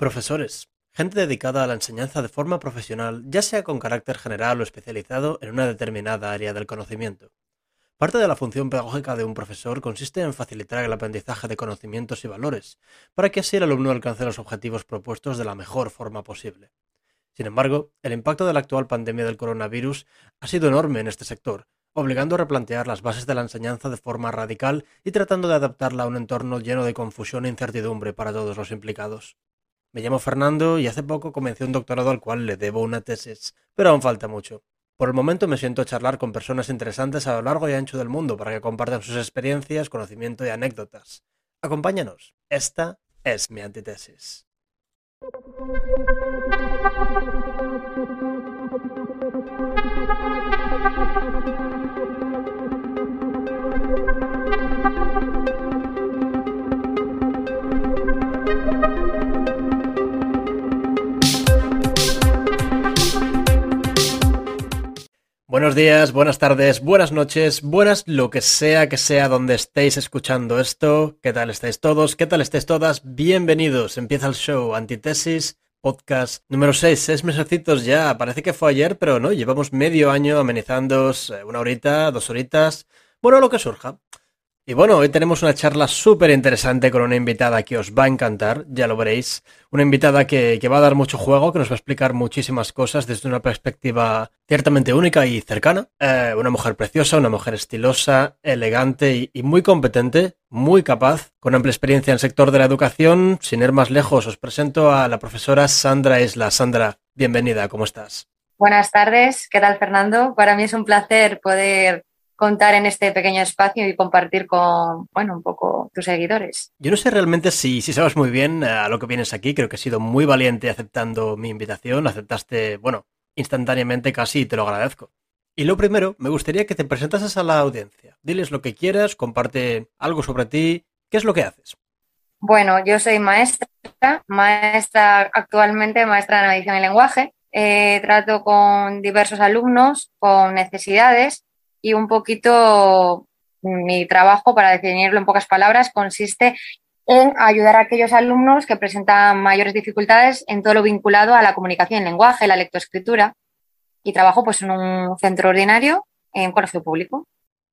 Profesores. Gente dedicada a la enseñanza de forma profesional, ya sea con carácter general o especializado en una determinada área del conocimiento. Parte de la función pedagógica de un profesor consiste en facilitar el aprendizaje de conocimientos y valores, para que así el alumno alcance los objetivos propuestos de la mejor forma posible. Sin embargo, el impacto de la actual pandemia del coronavirus ha sido enorme en este sector, obligando a replantear las bases de la enseñanza de forma radical y tratando de adaptarla a un entorno lleno de confusión e incertidumbre para todos los implicados. Me llamo Fernando y hace poco comencé un doctorado al cual le debo una tesis, pero aún falta mucho. Por el momento me siento a charlar con personas interesantes a lo largo y ancho del mundo para que compartan sus experiencias, conocimiento y anécdotas. Acompáñanos. Esta es mi antitesis. Buenos días, buenas tardes, buenas noches, buenas lo que sea que sea donde estéis escuchando esto. ¿Qué tal estáis todos? ¿Qué tal estáis todas? Bienvenidos. Empieza el show Antitesis, podcast número 6. Seis mesecitos ya. Parece que fue ayer, pero no. Llevamos medio año amenizando eh, una horita, dos horitas. Bueno, lo que surja. Y bueno, hoy tenemos una charla súper interesante con una invitada que os va a encantar, ya lo veréis. Una invitada que, va a dar mucho juego, que nos va a explicar muchísimas cosas desde una perspectiva ciertamente única y cercana. Eh, una mujer preciosa, una mujer estilosa, elegante y, muy competente, muy capaz, con amplia experiencia en el sector de la educación. Sin ir más lejos, os presento a la profesora Sandra Isla. Sandra, bienvenida, ¿cómo estás? Buenas tardes, ¿qué tal Fernando? Para mí es un placer poder contar en este pequeño espacio y compartir con, bueno, un poco tus seguidores. Yo no sé realmente si, si sabes muy bien a lo que vienes aquí, creo que has sido muy valiente aceptando mi invitación, aceptaste, bueno, instantáneamente casi y te lo agradezco. Y lo primero, me gustaría que te presentases a la audiencia. Diles lo que quieras, comparte algo sobre ti. ¿Qué es lo que haces? Bueno, yo soy maestra, maestra actualmente, maestra de navegación y lenguaje. Eh, trato con diversos alumnos con necesidades y un poquito mi trabajo, para definirlo en pocas palabras, consiste en ayudar a aquellos alumnos que presentan mayores dificultades en todo lo vinculado a la comunicación en lenguaje, la lectoescritura, y trabajo pues en un centro ordinario en colegio público.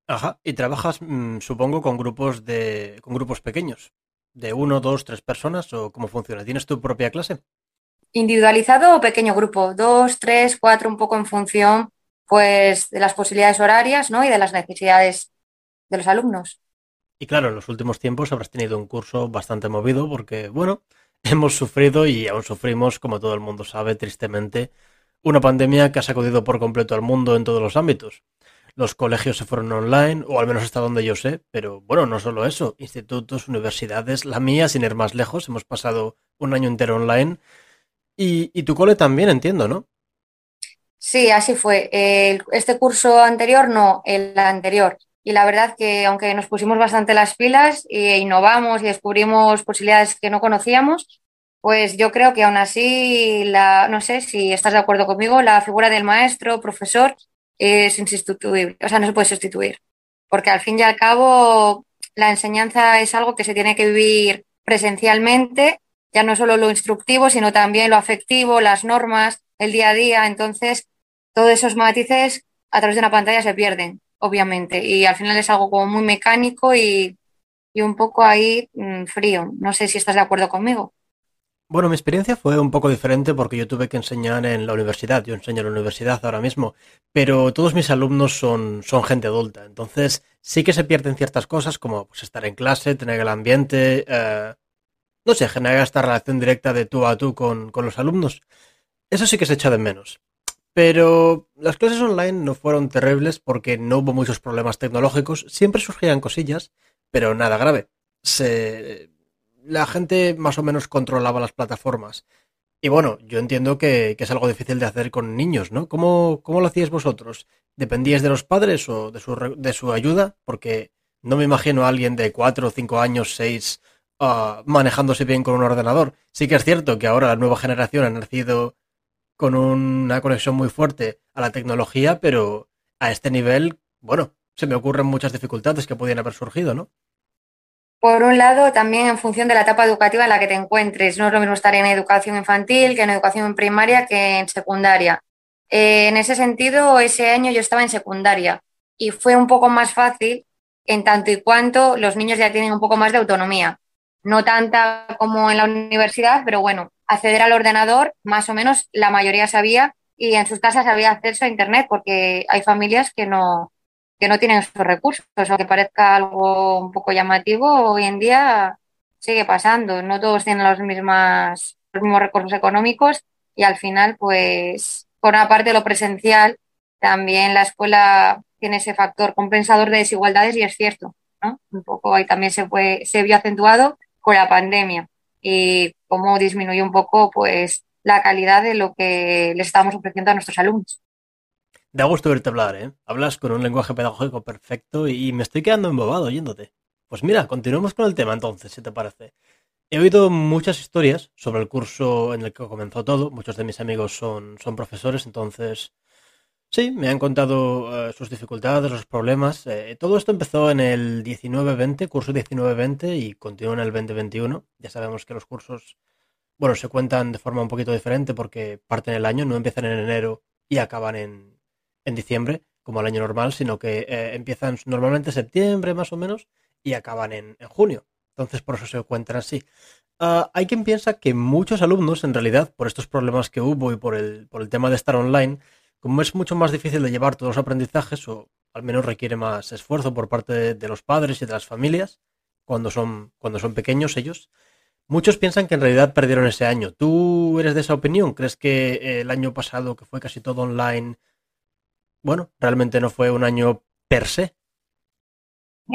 Ajá, y trabajas, mm, supongo, con grupos de, con grupos pequeños, de uno, dos, tres personas, o cómo funciona. ¿Tienes tu propia clase? Individualizado o pequeño grupo, dos, tres, cuatro, un poco en función pues de las posibilidades horarias ¿no? y de las necesidades de los alumnos. Y claro, en los últimos tiempos habrás tenido un curso bastante movido porque, bueno, hemos sufrido y aún sufrimos, como todo el mundo sabe, tristemente, una pandemia que ha sacudido por completo al mundo en todos los ámbitos. Los colegios se fueron online, o al menos hasta donde yo sé, pero bueno, no solo eso, institutos, universidades, la mía, sin ir más lejos, hemos pasado un año entero online. Y, y tu cole también, entiendo, ¿no? Sí, así fue. este curso anterior no, el anterior. Y la verdad que aunque nos pusimos bastante las pilas e innovamos y descubrimos posibilidades que no conocíamos, pues yo creo que aún así, la, no sé si estás de acuerdo conmigo, la figura del maestro, profesor, es insustituible, o sea, no se puede sustituir. Porque al fin y al cabo, la enseñanza es algo que se tiene que vivir presencialmente, ya no solo lo instructivo, sino también lo afectivo, las normas, el día a día. Entonces, todos esos matices a través de una pantalla se pierden, obviamente. Y al final es algo como muy mecánico y, un poco ahí mm, frío. No sé si estás de acuerdo conmigo. Bueno, mi experiencia fue un poco diferente porque yo tuve que enseñar en la universidad. Yo enseño en la universidad ahora mismo, pero todos mis alumnos son, son gente adulta. Entonces sí que se pierden ciertas cosas como pues, estar en clase, tener el ambiente, eh, no sé, generar esta relación directa de tú a tú con, con los alumnos. Eso sí que se echa de menos. Pero las clases online no fueron terribles porque no hubo muchos problemas tecnológicos, siempre surgían cosillas, pero nada grave. La gente más o menos controlaba las plataformas. Y bueno, yo entiendo que, es algo difícil de hacer con niños, ¿no? ¿Cómo, cómo lo hacíais vosotros? ¿Dependíais de los padres o de su, de su ayuda? Porque no me imagino a alguien de cuatro, cinco años, seis, uh, manejándose bien con un ordenador. Sí que es cierto que ahora la nueva generación ha nacido con una conexión muy fuerte a la tecnología, pero a este nivel, bueno, se me ocurren muchas dificultades que podían haber surgido, ¿no? Por un lado, también en función de la etapa educativa en la que te encuentres. No es lo mismo estar en educación infantil que en educación primaria que en secundaria. Eh, en ese sentido, ese año yo estaba en secundaria y fue un poco más fácil en tanto y cuanto los niños ya tienen un poco más de autonomía. No tanta como en la universidad, pero bueno, acceder al ordenador, más o menos la mayoría sabía y en sus casas había acceso a Internet porque hay familias que no, que no tienen esos recursos. Aunque parezca algo un poco llamativo, hoy en día sigue pasando. No todos tienen los, mismas, los mismos recursos económicos y al final, pues, por una parte lo presencial, también la escuela tiene ese factor compensador de desigualdades y es cierto, ¿no? Un poco ahí también se, fue, se vio acentuado con la pandemia y cómo disminuyó un poco, pues, la calidad de lo que le estamos ofreciendo a nuestros alumnos. Da gusto verte hablar, ¿eh? Hablas con un lenguaje pedagógico perfecto y me estoy quedando embobado oyéndote. Pues mira, continuemos con el tema entonces, si te parece. He oído muchas historias sobre el curso en el que comenzó todo. Muchos de mis amigos son, son profesores, entonces sí, me han contado eh, sus dificultades, los problemas. Eh, todo esto empezó en el 19-20, curso 19-20 y continúa en el 2021. Ya sabemos que los cursos, bueno, se cuentan de forma un poquito diferente porque parten el año, no empiezan en enero y acaban en, en diciembre, como el año normal, sino que eh, empiezan normalmente en septiembre más o menos y acaban en, junio. Entonces por eso se encuentran así. Ah, hay quien piensa que muchos alumnos, en realidad, por estos problemas que hubo y por el, por el tema de estar online, como es mucho más difícil de llevar todos los aprendizajes, o al menos requiere más esfuerzo por parte de, los padres y de las familias, cuando son, cuando son pequeños ellos, muchos piensan que en realidad perdieron ese año. ¿Tú eres de esa opinión? ¿Crees que el año pasado, que fue casi todo online, bueno, realmente no fue un año per se.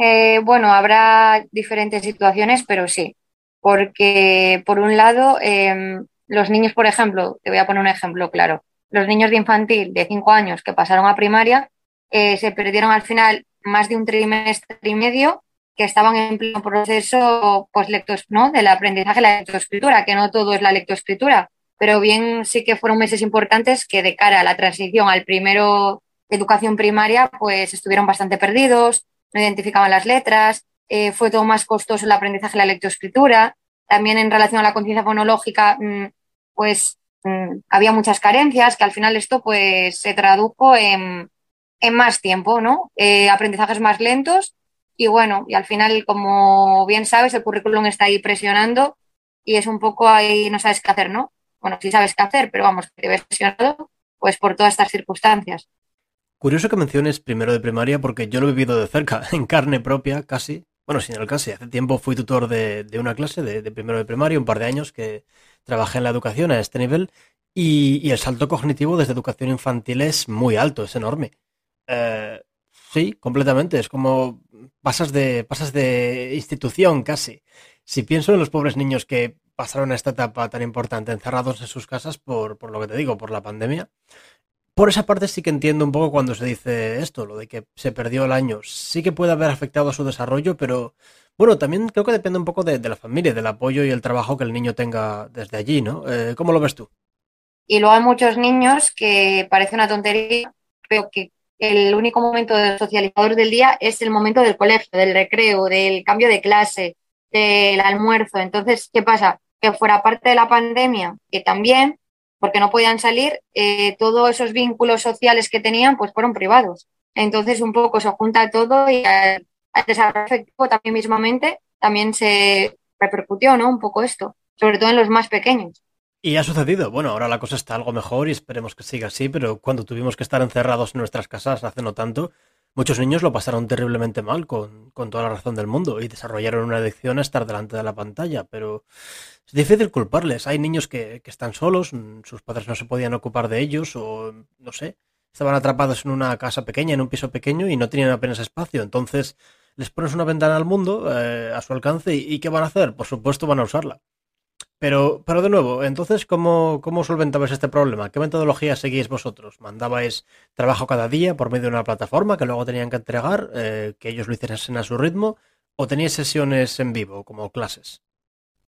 Eh, bueno, habrá diferentes situaciones, pero sí, porque por un lado, em, los niños, por ejemplo, te voy a poner un ejemplo claro, los niños de infantil de cinco años que pasaron a primaria eh, se perdieron al final más de un trimestre y medio que estaban en pleno proceso pues, ¿no? del aprendizaje de la lectoescritura, que no todo es la lectoescritura, pero bien sí que fueron meses importantes que de cara a la transición al primero educación primaria, pues estuvieron bastante perdidos, no identificaban las letras, eh, fue todo más costoso el aprendizaje de la lectoescritura. También en relación a la conciencia fonológica, mm, pues había muchas carencias, que al final esto pues se tradujo en, más tiempo, ¿no? Eh, aprendizajes más lentos y bueno, y al final, como bien sabes, el currículum está ahí presionando y es un poco ahí no sabes qué hacer, ¿no? Bueno, sí sabes qué hacer, pero vamos, te ves presionado pues por todas estas circunstancias. Curioso que menciones primero de primaria porque yo lo he vivido de cerca, en carne propia, casi. Bueno, sin casi. Hace tiempo fui tutor de, una clase de, primero de primaria, un par de años que trabajé en la educación a este nivel y, el salto cognitivo desde educación infantil es muy alto, es enorme. Eh, sí, completamente. Es como pasas de, pasas de institución casi. Si pienso en los pobres niños que pasaron a esta etapa tan importante encerrados en sus casas por, por lo que te digo, por la pandemia, por esa parte sí que entiendo un poco cuando se dice esto, lo de que se perdió el año. Sí que puede haber afectado a su desarrollo, pero bueno, también creo que depende un poco de, la familia, del apoyo y el trabajo que el niño tenga desde allí, ¿no? Eh, ¿Cómo lo ves tú? Y luego hay muchos niños que parece una tontería, pero que el único momento socializador del día es el momento del colegio, del recreo, del cambio de clase, del almuerzo. Entonces, ¿qué pasa? Que fuera parte de la pandemia, que también porque no podían salir, eh, todos esos vínculos sociales que tenían pues fueron privados. Entonces un poco se junta todo y al, desarrollo efectivo también mismamente también se repercutió ¿no? un poco esto, sobre todo en los más pequeños. Y ha sucedido. Bueno, ahora la cosa está algo mejor y esperemos que siga así, pero cuando tuvimos que estar encerrados en nuestras casas hace no tanto, muchos niños lo pasaron terriblemente mal, con, con toda la razón del mundo, y desarrollaron una adicción a estar delante de la pantalla, pero es difícil culparles. Hay niños que, están solos, mm, sus padres no se podían ocupar de ellos o, no sé, estaban atrapados en una casa pequeña, en un piso pequeño y no tenían apenas espacio. Entonces les pones una ventana al mundo eh, a su alcance y, ¿qué van a hacer? Por supuesto van a usarla. Pero, pero de nuevo, entonces, ¿cómo, ¿cómo solventabais este problema? ¿Qué metodología seguís vosotros? ¿Mandabais trabajo cada día por medio de una plataforma que luego tenían que entregar, eh, que ellos lo hiciesen a su ritmo? ¿O teníais sesiones en vivo, como clases?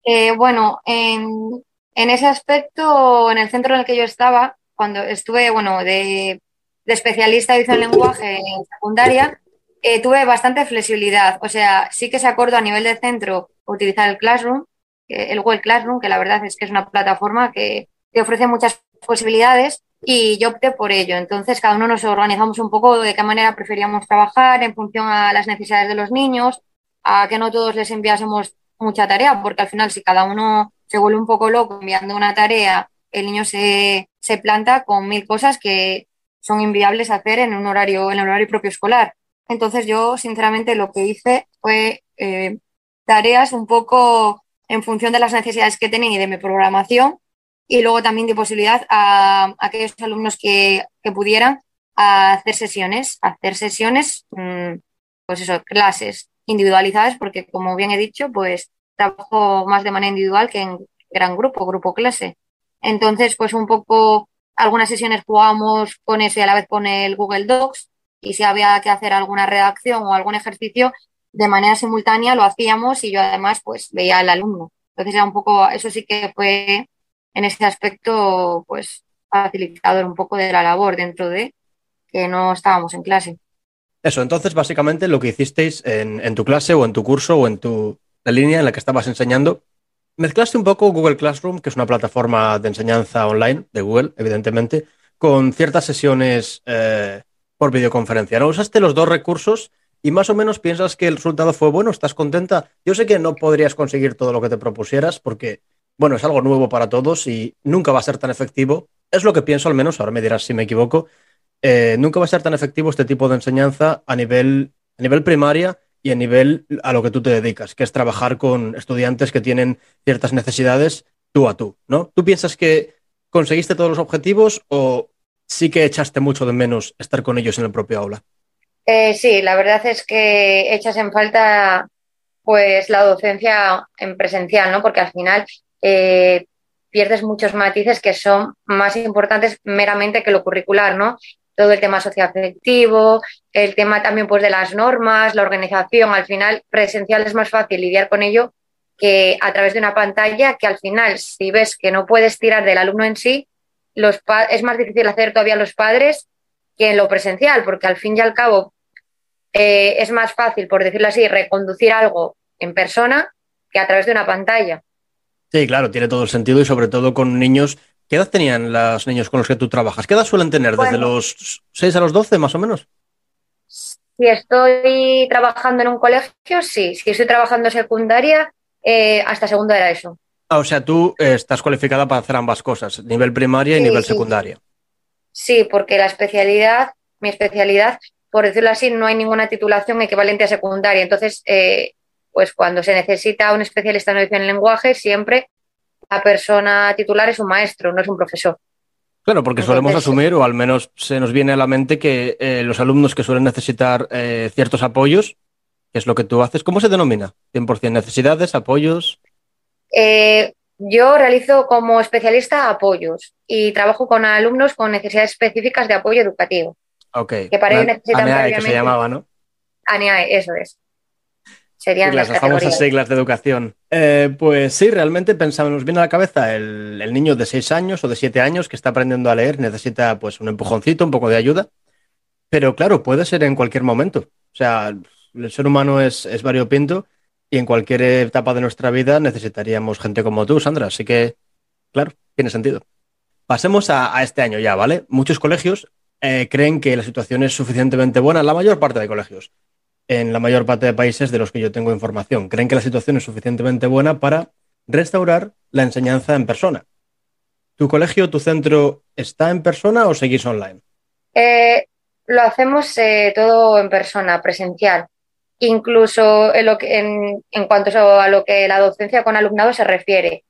Eh, bueno, en, ese aspecto, en el centro en el que yo estaba, cuando estuve, bueno, de, especialista de lenguaje en secundaria, eh, tuve bastante flexibilidad. O sea, sí que se acordó a nivel de centro utilizar el Classroom, el Google Classroom, que la verdad es que es una plataforma que ofrece muchas posibilidades y yo opté por ello. Entonces, cada uno nos organizamos un poco de qué manera preferíamos trabajar en función a las necesidades de los niños, a que no todos les enviásemos mucha tarea, porque al final si cada uno se vuelve un poco loco enviando una tarea, el niño se, se planta con mil cosas que son inviables hacer en un horario, en el horario propio escolar. Entonces yo, sinceramente, lo que hice fue eh, tareas un poco en función de las necesidades que tenía y de mi programación y luego también di posibilidad a, aquellos alumnos que, pudieran hacer sesiones, hacer sesiones, mm, pues eso, clases individualizadas, porque como bien he dicho, pues trabajo más de manera individual que en gran grupo, grupo clase. Entonces, pues un poco, algunas sesiones jugábamos con eso y a la vez con el Google Docs, y si había que hacer alguna redacción o algún ejercicio, de manera simultánea lo hacíamos y yo además pues veía al alumno. Entonces era un poco, eso sí que fue en ese aspecto, pues, facilitador un poco de la labor dentro de que no estábamos en clase. Eso, entonces, básicamente lo que hicisteis en, tu clase o en tu curso o en tu la línea en la que estabas enseñando, mezclaste un poco Google Classroom, que es una plataforma de enseñanza online de Google, evidentemente, con ciertas sesiones eh, por videoconferencia. ¿no? Usaste los dos recursos y más o menos piensas que el resultado fue bueno, ¿estás contenta? Yo sé que no podrías conseguir todo lo que te propusieras porque bueno, es algo nuevo para todos y nunca va a ser tan efectivo. Es lo que pienso al menos, ahora me dirás si me equivoco. Eh, nunca va a ser tan efectivo este tipo de enseñanza a nivel, a nivel primaria y a nivel a lo que tú te dedicas, que es trabajar con estudiantes que tienen ciertas necesidades tú a tú, ¿no? ¿Tú piensas que conseguiste todos los objetivos o sí que echaste mucho de menos estar con ellos en el propio aula? Eh, sí, la verdad es que echas en falta pues la docencia en presencial, ¿no? Porque al final eh, pierdes muchos matices que son más importantes meramente que lo curricular, ¿no? Todo el tema socioafectivo, el tema también pues de las normas, la organización, al final presencial es más fácil lidiar con ello que a través de una pantalla que al final si ves que no puedes tirar del alumno en sí, los es más difícil hacer todavía los padres que en lo presencial, porque al fin y al cabo eh, es más fácil, por decirlo así, reconducir algo en persona que a través de una pantalla. Sí, claro, tiene todo el sentido y sobre todo con niños. ¿Qué edad tenían los niños con los que tú trabajas? ¿Qué edad suelen tener? ¿Desde los 6 a los 12 más o menos? Si estoy trabajando en un colegio, sí. Si estoy trabajando en secundaria, eh, hasta segundo era eso. Ah, o sea, tú eh, estás cualificada para hacer ambas cosas, nivel primaria y nivel secundaria. Sí, porque la especialidad, mi especialidad, por decirlo así, no hay ninguna titulación equivalente a secundaria. Entonces, eh, pues cuando se necesita un especialista en lenguaje, siempre la persona titular es un maestro, no es un profesor. Claro, porque solemos asumir, o al menos se nos viene a la mente, que eh, los alumnos que suelen necesitar eh, ciertos apoyos, que es lo que tú haces, ¿cómo se denomina? ¿100% necesidades, apoyos? Eh, yo realizo como especialista apoyos y trabajo con alumnos con necesidades específicas de apoyo educativo. Ok. Que para ello necesitan ANEAE, que se llamaba, ¿no? ANEAE, eso es serían las, famosas siglas de educación. Eh, pues sí, realmente pensamos, nos viene a la cabeza el, niño de 6 años o de 7 años que está aprendiendo a leer, necesita pues un empujoncito, un poco de ayuda, pero claro, puede ser en cualquier momento. O sea, el ser humano es, es variopinto y en cualquier etapa de nuestra vida necesitaríamos gente como tú, Sandra, así que, claro, tiene sentido. Pasemos a, este año ya, ¿vale? Muchos colegios eh, creen que la situación es suficientemente buena, la mayor parte de colegios en la mayor parte de países de los que yo tengo información. Creen que la situación es suficientemente buena para restaurar la enseñanza en persona. ¿Tu colegio, tu centro está en persona o seguís online? Eh, lo hacemos eh, todo en persona, presencial. Incluso en, lo que, en, cuanto a lo que la docencia con alumnado se refiere.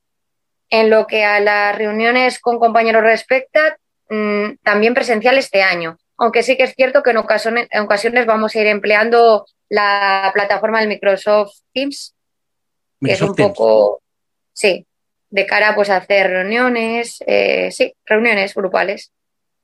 En lo que a las reuniones con compañeros respecta, mm, también presencial este año aunque sí que es cierto que en ocasiones, en ocasiones vamos a ir empleando la plataforma del Microsoft Teams, que es un poco, sí, de cara pues, a hacer reuniones, eh, sí, reuniones grupales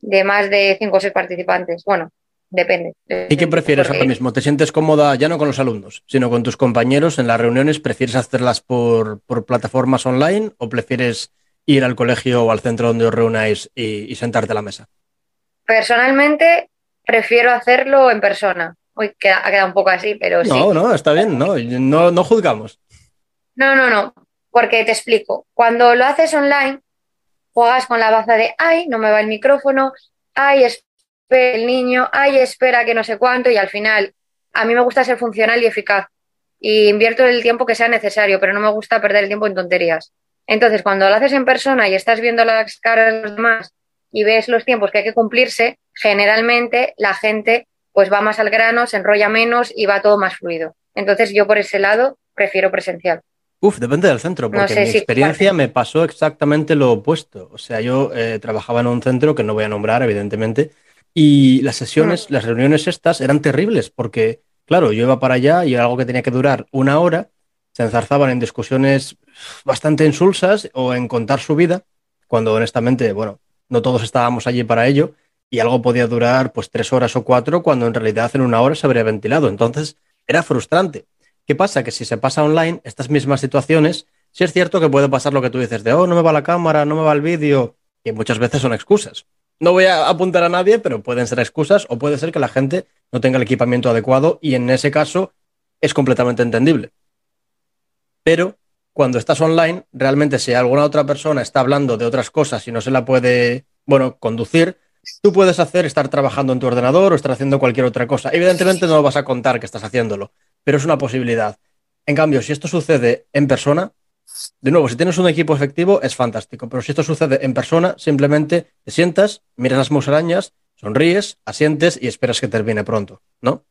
de más de cinco o seis participantes. Bueno, depende. ¿Y qué prefieres ahora mismo? ¿Te sientes cómoda ya no con los alumnos, sino con tus compañeros en las reuniones? ¿Prefieres hacerlas por, plataformas online o prefieres ir al colegio o al centro donde os reunáis y sentarte a la mesa? Personalmente, prefiero hacerlo en persona, Uy, ha quedado un poco así, pero sí. No, no, está bien, no, no, no juzgamos. No, no, no, porque te explico. Cuando lo haces online, juegas con la baza de, ay, no me va el micrófono, ay, espera el niño, ay, espera que no sé cuánto, y al final, a mí me gusta ser funcional y eficaz. Y invierto el tiempo que sea necesario, pero no me gusta perder el tiempo en tonterías. Entonces, cuando lo haces en persona y estás viendo las caras de los demás y ves los tiempos que hay que cumplirse, generalmente la gente pues va más al grano, se enrolla menos y va todo más fluido. Entonces, yo por ese lado prefiero presencial. Uf, depende del centro, porque mi experiencia me pasó exactamente lo opuesto. O sea, yo eh, trabajaba en un centro que no voy a nombrar, evidentemente, y las sesiones, mm. las reuniones estas eran terribles, porque, claro, yo iba para allá y algo que tenía que durar una hora, se enzarzaban en discusiones bastante insulsas o en contar su vida, cuando honestamente, bueno, no todos estábamos allí para ello, y algo podía durar pues tres horas o cuatro, cuando en realidad en una hora se habría ventilado. Entonces, era frustrante. ¿Qué pasa? Que si se pasa online, estas mismas situaciones, sí es cierto que puede pasar lo que tú dices de, oh, no me va la cámara, no me va el vídeo, y muchas veces son excusas. No voy a apuntar a nadie, pero pueden ser excusas o puede ser que la gente no tenga el equipamiento adecuado y en ese caso es completamente entendible. Pero cuando estás online, realmente si alguna otra persona está hablando de otras cosas y no se la puede, bueno, conducir, tú puedes hacer estar trabajando en tu ordenador o estar haciendo cualquier otra cosa. Evidentemente no lo vas a contar que estás haciéndolo, pero es una posibilidad. En cambio, si esto sucede en persona, de nuevo, si tienes un equipo efectivo es fantástico, pero si esto sucede en persona, simplemente te sientas, miras las musarañas, sonríes, asientes y esperas que termine pronto, ¿no?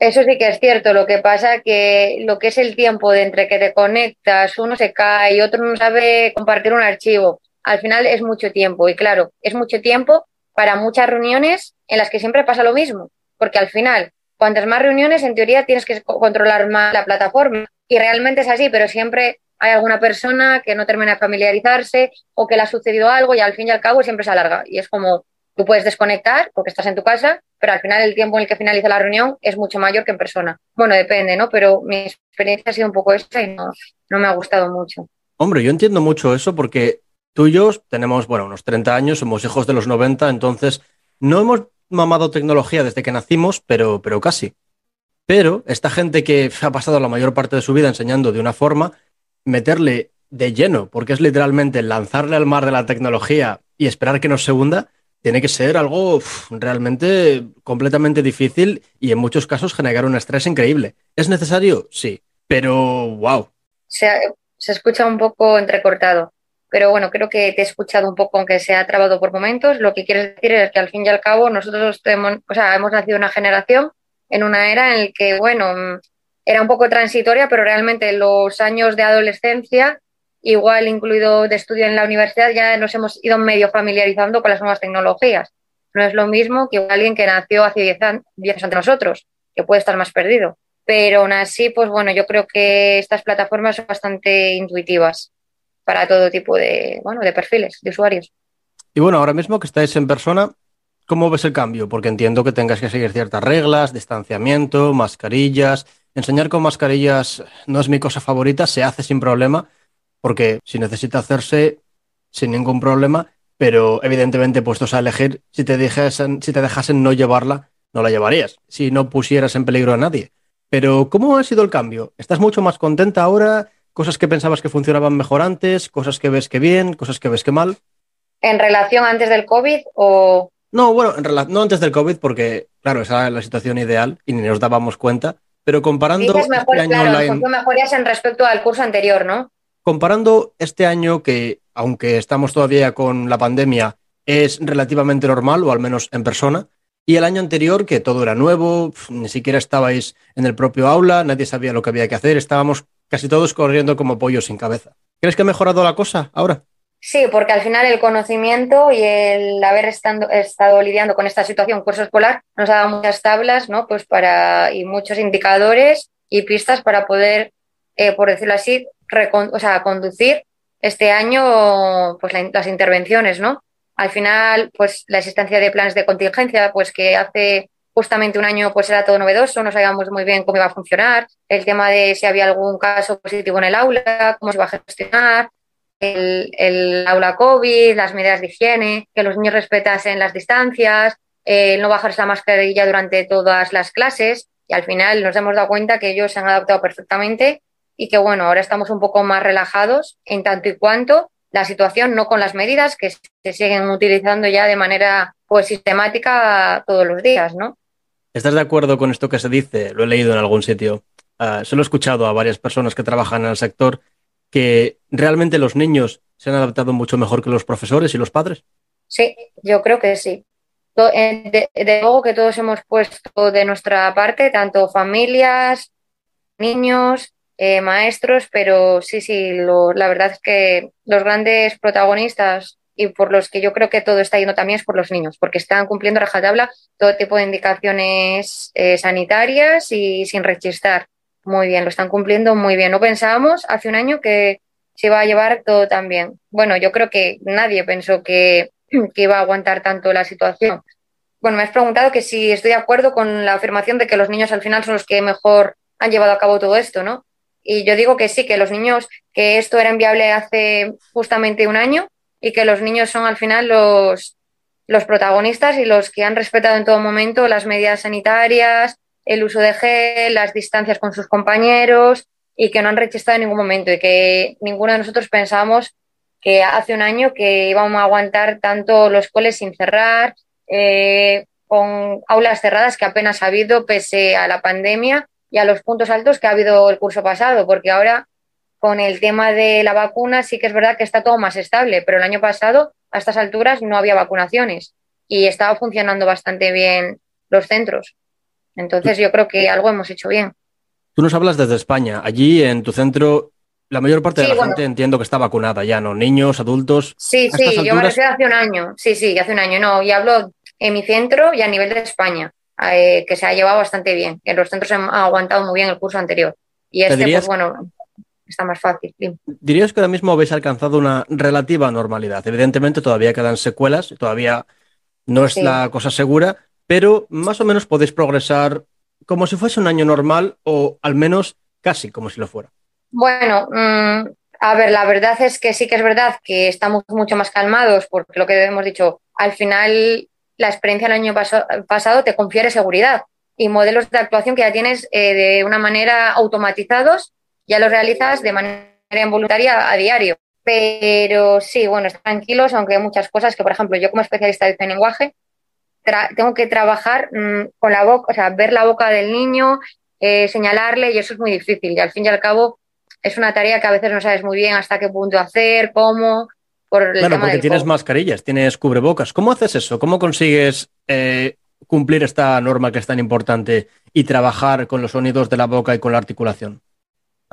Eso sí que es cierto. Lo que pasa que lo que es el tiempo de entre que te conectas, uno se cae otro no sabe compartir un archivo, al final es mucho tiempo. Y claro, es mucho tiempo para muchas reuniones en las que siempre pasa lo mismo, porque al final cuantas más reuniones, en teoría tienes que controlar más la plataforma. Y realmente es así, pero siempre hay alguna persona que no termina de familiarizarse o que le ha sucedido algo y al fin y al cabo siempre se alarga. Y es como, tú puedes desconectar porque estás en tu casa, pero al final el tiempo en el que finaliza la reunión es mucho mayor que en persona. Bueno, depende, ¿no? Pero mi experiencia ha sido un poco esa y no, no me ha gustado mucho. Hombre, yo entiendo mucho eso porque tú y yo tenemos, bueno, unos 30 años, somos hijos de los 90, entonces no hemos mamado tecnología desde que nacimos, pero, pero casi. Pero esta gente que ha pasado la mayor parte de su vida enseñando de una forma, meterle de lleno, porque es literalmente lanzarle al mar de la tecnología y esperar que nos se hunda, tiene que ser algo realmente completamente difícil y en muchos casos generar un estrés increíble. ¿Es necesario? Sí, pero wow. Se, se escucha un poco entrecortado. Pero bueno, creo que te he escuchado un poco, aunque se ha trabado por momentos. Lo que quieres decir es que al fin y al cabo nosotros o sea, hemos nacido una generación en una era en la que, bueno, era un poco transitoria, pero realmente los años de adolescencia, igual incluido de estudio en la universidad, ya nos hemos ido medio familiarizando con las nuevas tecnologías. No es lo mismo que alguien que nació hace 10 años, ante nosotros, que puede estar más perdido. Pero aún así, pues bueno, yo creo que estas plataformas son bastante intuitivas para todo tipo de, bueno, de perfiles de usuarios. Y bueno, ahora mismo que estáis en persona, ¿cómo ves el cambio? Porque entiendo que tengas que seguir ciertas reglas, distanciamiento, mascarillas. Enseñar con mascarillas no es mi cosa favorita, se hace sin problema, porque si necesita hacerse sin ningún problema, pero evidentemente puestos a elegir, si te, dejasen, si te dejasen no llevarla, no la llevarías, si no pusieras en peligro a nadie. Pero ¿cómo ha sido el cambio? ¿Estás mucho más contenta ahora? cosas que pensabas que funcionaban mejor antes, cosas que ves que bien, cosas que ves que mal. ¿En relación antes del COVID o...? No, bueno, en no antes del COVID porque, claro, esa era la situación ideal y ni nos dábamos cuenta, pero comparando este año online... mejorías en respecto al curso anterior, ¿no? Comparando este año que, aunque estamos todavía con la pandemia, es relativamente normal, o al menos en persona, y el año anterior, que todo era nuevo, ni siquiera estabais en el propio aula, nadie sabía lo que había que hacer, estábamos casi todos corriendo como pollos sin cabeza. ¿Crees que ha mejorado la cosa ahora? Sí, porque al final el conocimiento y el haber estado lidiando con esta situación curso escolar nos ha dado muchas tablas, ¿no? Pues para, y muchos indicadores y pistas para poder, eh, por decirlo así, o sea, conducir este año pues las intervenciones, ¿no? Al final, pues la existencia de planes de contingencia, pues que hace justamente un año pues era todo novedoso, no sabíamos muy bien cómo iba a funcionar, el tema de si había algún caso positivo en el aula, cómo se iba a gestionar, el, aula COVID, las medidas de higiene, que los niños respetasen las distancias, no bajarse la mascarilla durante todas las clases y al final nos hemos dado cuenta que ellos se han adaptado perfectamente y que bueno, ahora estamos un poco más relajados en tanto y cuanto la situación, no con las medidas que se siguen utilizando ya de manera pues sistemática todos los días, ¿no? ¿Estás de acuerdo con esto que se dice? Lo he leído en algún sitio. Uh, se lo he escuchado a varias personas que trabajan en el sector que realmente los niños se han adaptado mucho mejor que los profesores y los padres. Sí, yo creo que sí. Eh, de, luego que todos hemos puesto de nuestra parte, tanto familias, niños, eh, maestros, pero sí, sí, la verdad es que los grandes protagonistas y por los que yo creo que todo está yendo también es por los niños, porque están cumpliendo rajatabla todo tipo de indicaciones eh, sanitarias y sin rechistar. Muy bien, lo están cumpliendo muy bien. No pensábamos hace un año que se iba a llevar todo tan bien. Bueno, yo creo que nadie pensó que que iba a aguantar tanto la situación. Bueno, me has preguntado que si estoy de acuerdo con la afirmación de que los niños al final son los que mejor han llevado a cabo todo esto, ¿no? Y yo digo que sí, que los niños, que esto era inviable hace justamente un año y que los niños son al final los, los protagonistas y los que han respetado en todo momento las medidas sanitarias, el uso de gel, las distancias con sus compañeros y que no han rechazado en ningún momento y que ninguno de nosotros pensamos que hace un año que íbamos a aguantar tanto los coles sin cerrar, eh, con aulas cerradas que apenas ha habido pese a la pandemia y a los puntos altos que ha habido el curso pasado, porque ahora con el tema de la vacuna sí que es verdad que está todo más estable, pero el año pasado a estas alturas no había vacunaciones y estaba funcionando bastante bien los centros. Entonces yo creo que algo hemos hecho bien. Tú nos hablas desde España. Allí en tu centro la mayor parte de la gente entiendo que está vacunada ya, ¿no? Niños, adultos. Sí, sí, yo me refiero hace un año. Sí, sí, hace un año. No, y hablo en mi centro y a nivel de España, eh, que se ha llevado bastante bien. Que los centros han aguantado muy bien el curso anterior. Y este, pues bueno, está más fácil. ¿Dirías que ahora mismo habéis alcanzado una relativa normalidad? Evidentemente todavía quedan secuelas, todavía no es la cosa segura, pero más o menos podéis progresar como si fuese un año normal o al menos casi como si lo fuera. Bueno, mm, a ver, la verdad es que sí que es verdad que estamos mucho más calmados porque lo que hemos dicho, al final la experiencia del año pasado te confiere seguridad y modelos de actuación que ya tienes eh, de una manera automatizados, ya los realizas de manera involuntaria a diario. Pero sí, bueno, tranquilos, aunque hay muchas cosas que, por ejemplo, yo como especialista de lenguaje, tengo que trabajar mm, con la boca, o sea, ver la boca del niño, eh, señalarle, y eso es muy difícil. Y al fin y al cabo, es una tarea que a veces no sabes muy bien hasta qué punto hacer, cómo. Por el porque tienes mascarillas, tienes cubrebocas. ¿Cómo haces eso? ¿Cómo consigues eh, cumplir esta norma que es tan importante y trabajar con los sonidos de la boca y con la articulación?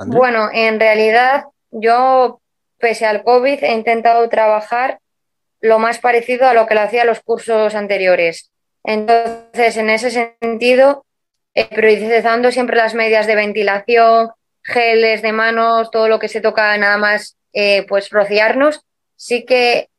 Bueno, en realidad yo, pese al COVID, he intentado trabajar lo más parecido a lo que lo hacía los cursos anteriores. Entonces, en ese sentido, eh, priorizando siempre las medidas de ventilación, geles de manos, todo lo que se toca nada más eh, pues rociarnos, sí que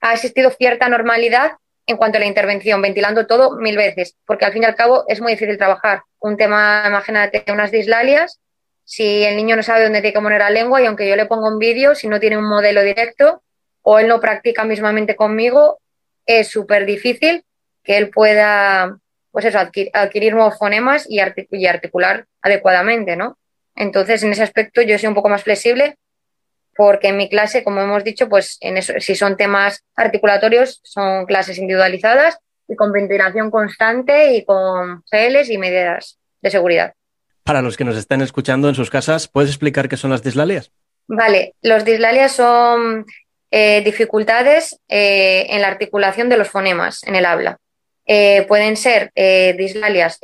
ha existido cierta normalidad en cuanto a la intervención, ventilando todo mil veces, porque al fin y al cabo es muy difícil trabajar. Un tema, imagínate, unas dislalias, si el niño no sabe dónde tiene que poner la lengua y aunque yo le ponga un vídeo, si no tiene un modelo directo o él no practica mismamente conmigo, es súper difícil que él pueda pues eso, adquirir, nuevos fonemas y, y articular adecuadamente, ¿no? Entonces, en ese aspecto yo soy un poco más flexible porque en mi clase, como hemos dicho, pues en eso, si son temas articulatorios, son clases individualizadas y con ventilación constante y con geles y medidas de seguridad. Para los que nos están escuchando en sus casas, ¿puedes explicar qué son las dislalias? Vale, los dislalias son eh, dificultades eh, en la articulación de los fonemas en el habla. Eh, pueden ser dislalias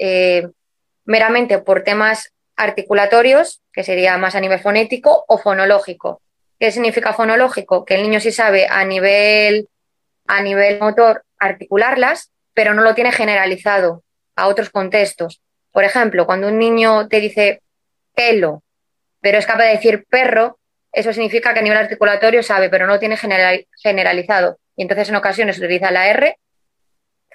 meramente por temas articulatorios, que sería más a nivel fonético, o fonológico. ¿Qué significa fonológico? Que el niño sí sabe a nivel, a nivel motor articularlas, pero no lo tiene generalizado a otros contextos. Por ejemplo, cuando un niño te dice pelo, pero es capaz de decir perro, eso significa que a nivel articulatorio sabe, pero no lo tiene generalizado. Y entonces en ocasiones utiliza la R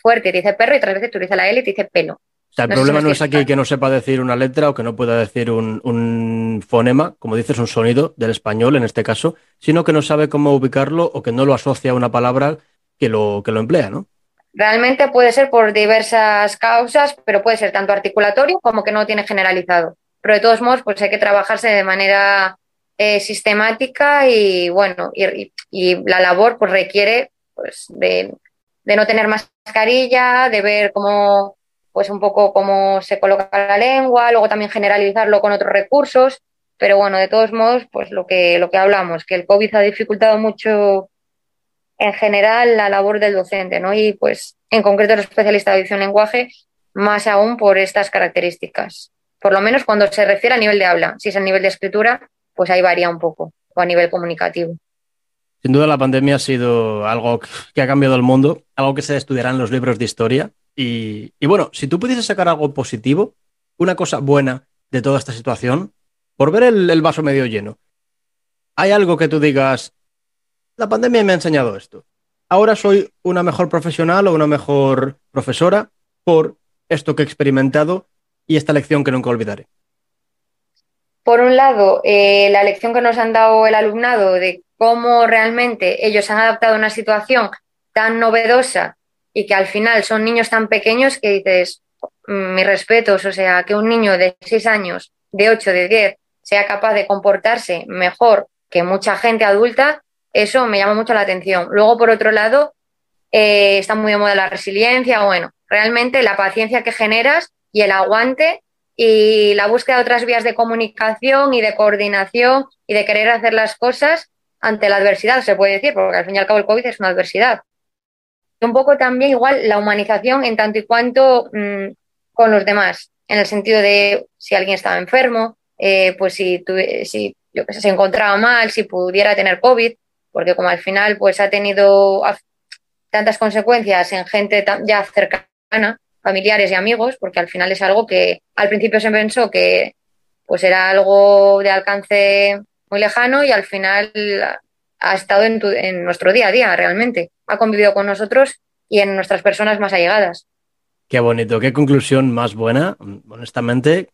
fuerte, te dice perro, y otras veces utiliza la L y te dice pelo el problema no es aquí que no sepa decir una letra o que no pueda decir un, fonema, como dices, un sonido del español en este caso, sino que no sabe cómo ubicarlo o que no lo asocia a una palabra que lo, que lo emplea, ¿no? Realmente puede ser por diversas causas, pero puede ser tanto articulatorio como que no tiene generalizado. Pero de todos modos, pues hay que trabajarse de manera eh, sistemática y bueno, y, la labor pues requiere pues de, de, no tener mascarilla, de ver cómo pues un poco cómo se coloca la lengua, luego también generalizarlo con otros recursos, pero bueno, de todos modos, pues lo que, lo que hablamos, que el COVID ha dificultado mucho en general la labor del docente, ¿no? Y pues en concreto el especialista de edición lenguaje, más aún por estas características. Por lo menos cuando se refiere a nivel de habla. Si es a nivel de escritura, pues ahí varía un poco, o a nivel comunicativo. Sin duda la pandemia ha sido algo que ha cambiado el mundo, algo que se estudiará en los libros de historia. Y, bueno, si tú pudieses sacar algo positivo, una cosa buena de toda esta situación, por ver el vaso medio lleno, ¿hay algo que tú digas, la pandemia me ha enseñado esto. Ahora soy una mejor profesional o una mejor profesora por esto que he experimentado y esta lección que nunca olvidaré. Por un lado, eh, la lección que nos han dado el alumnado de cómo realmente ellos han adaptado a una situación tan novedosa y que al final son niños tan pequeños que dices, mm, mis respetos, o sea, que un niño de 6 años, de 8, de 10, sea capaz de comportarse mejor que mucha gente adulta, eso me llama mucho la atención. Luego, por otro lado, eh, está muy de moda la resiliencia. Bueno, realmente la paciencia que generas y el aguante y la búsqueda de otras vías de comunicación y de coordinación y de querer hacer las cosas ante la adversidad, se puede decir, porque al fin y al cabo el COVID es una adversidad. Un poco también igual la humanización en tanto y cuanto mm, con los demás, en el sentido de si alguien estaba enfermo, eh, pues si, si yo que sé, se encontraba mal, si pudiera tener COVID, porque como al final pues ha tenido tantas consecuencias en gente ya cercana, familiares y amigos, porque al final es algo que al principio se pensó que pues era algo de alcance muy lejano y al final ha estado en, en nuestro día a día realmente, ha convivido con nosotros y en nuestras personas más allegadas. Qué bonito, qué conclusión más buena. Honestamente,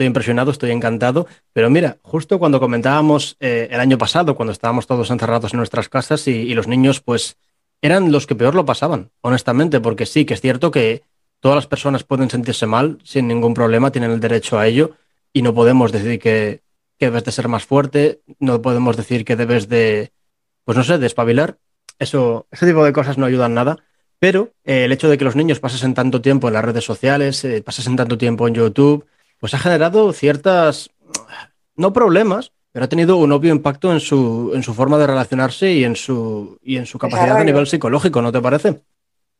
Estoy impresionado, estoy encantado. Pero mira, justo cuando comentábamos eh, el año pasado, cuando estábamos todos encerrados en nuestras casas y, los niños, pues eran los que peor lo pasaban, honestamente, porque sí, que es cierto que todas las personas pueden sentirse mal sin ningún problema, tienen el derecho a ello y no podemos decir que, debes de ser más fuerte, no podemos decir que debes de, pues no sé, de espabilar. Eso, ese tipo de cosas no ayudan nada. Pero eh, el hecho de que los niños pasen tanto tiempo en las redes sociales, eh, pasen tanto tiempo en YouTube, pues ha generado ciertas, no problemas, pero ha tenido un obvio impacto en su, en su forma de relacionarse y en su, y en su capacidad a nivel psicológico, ¿no te parece?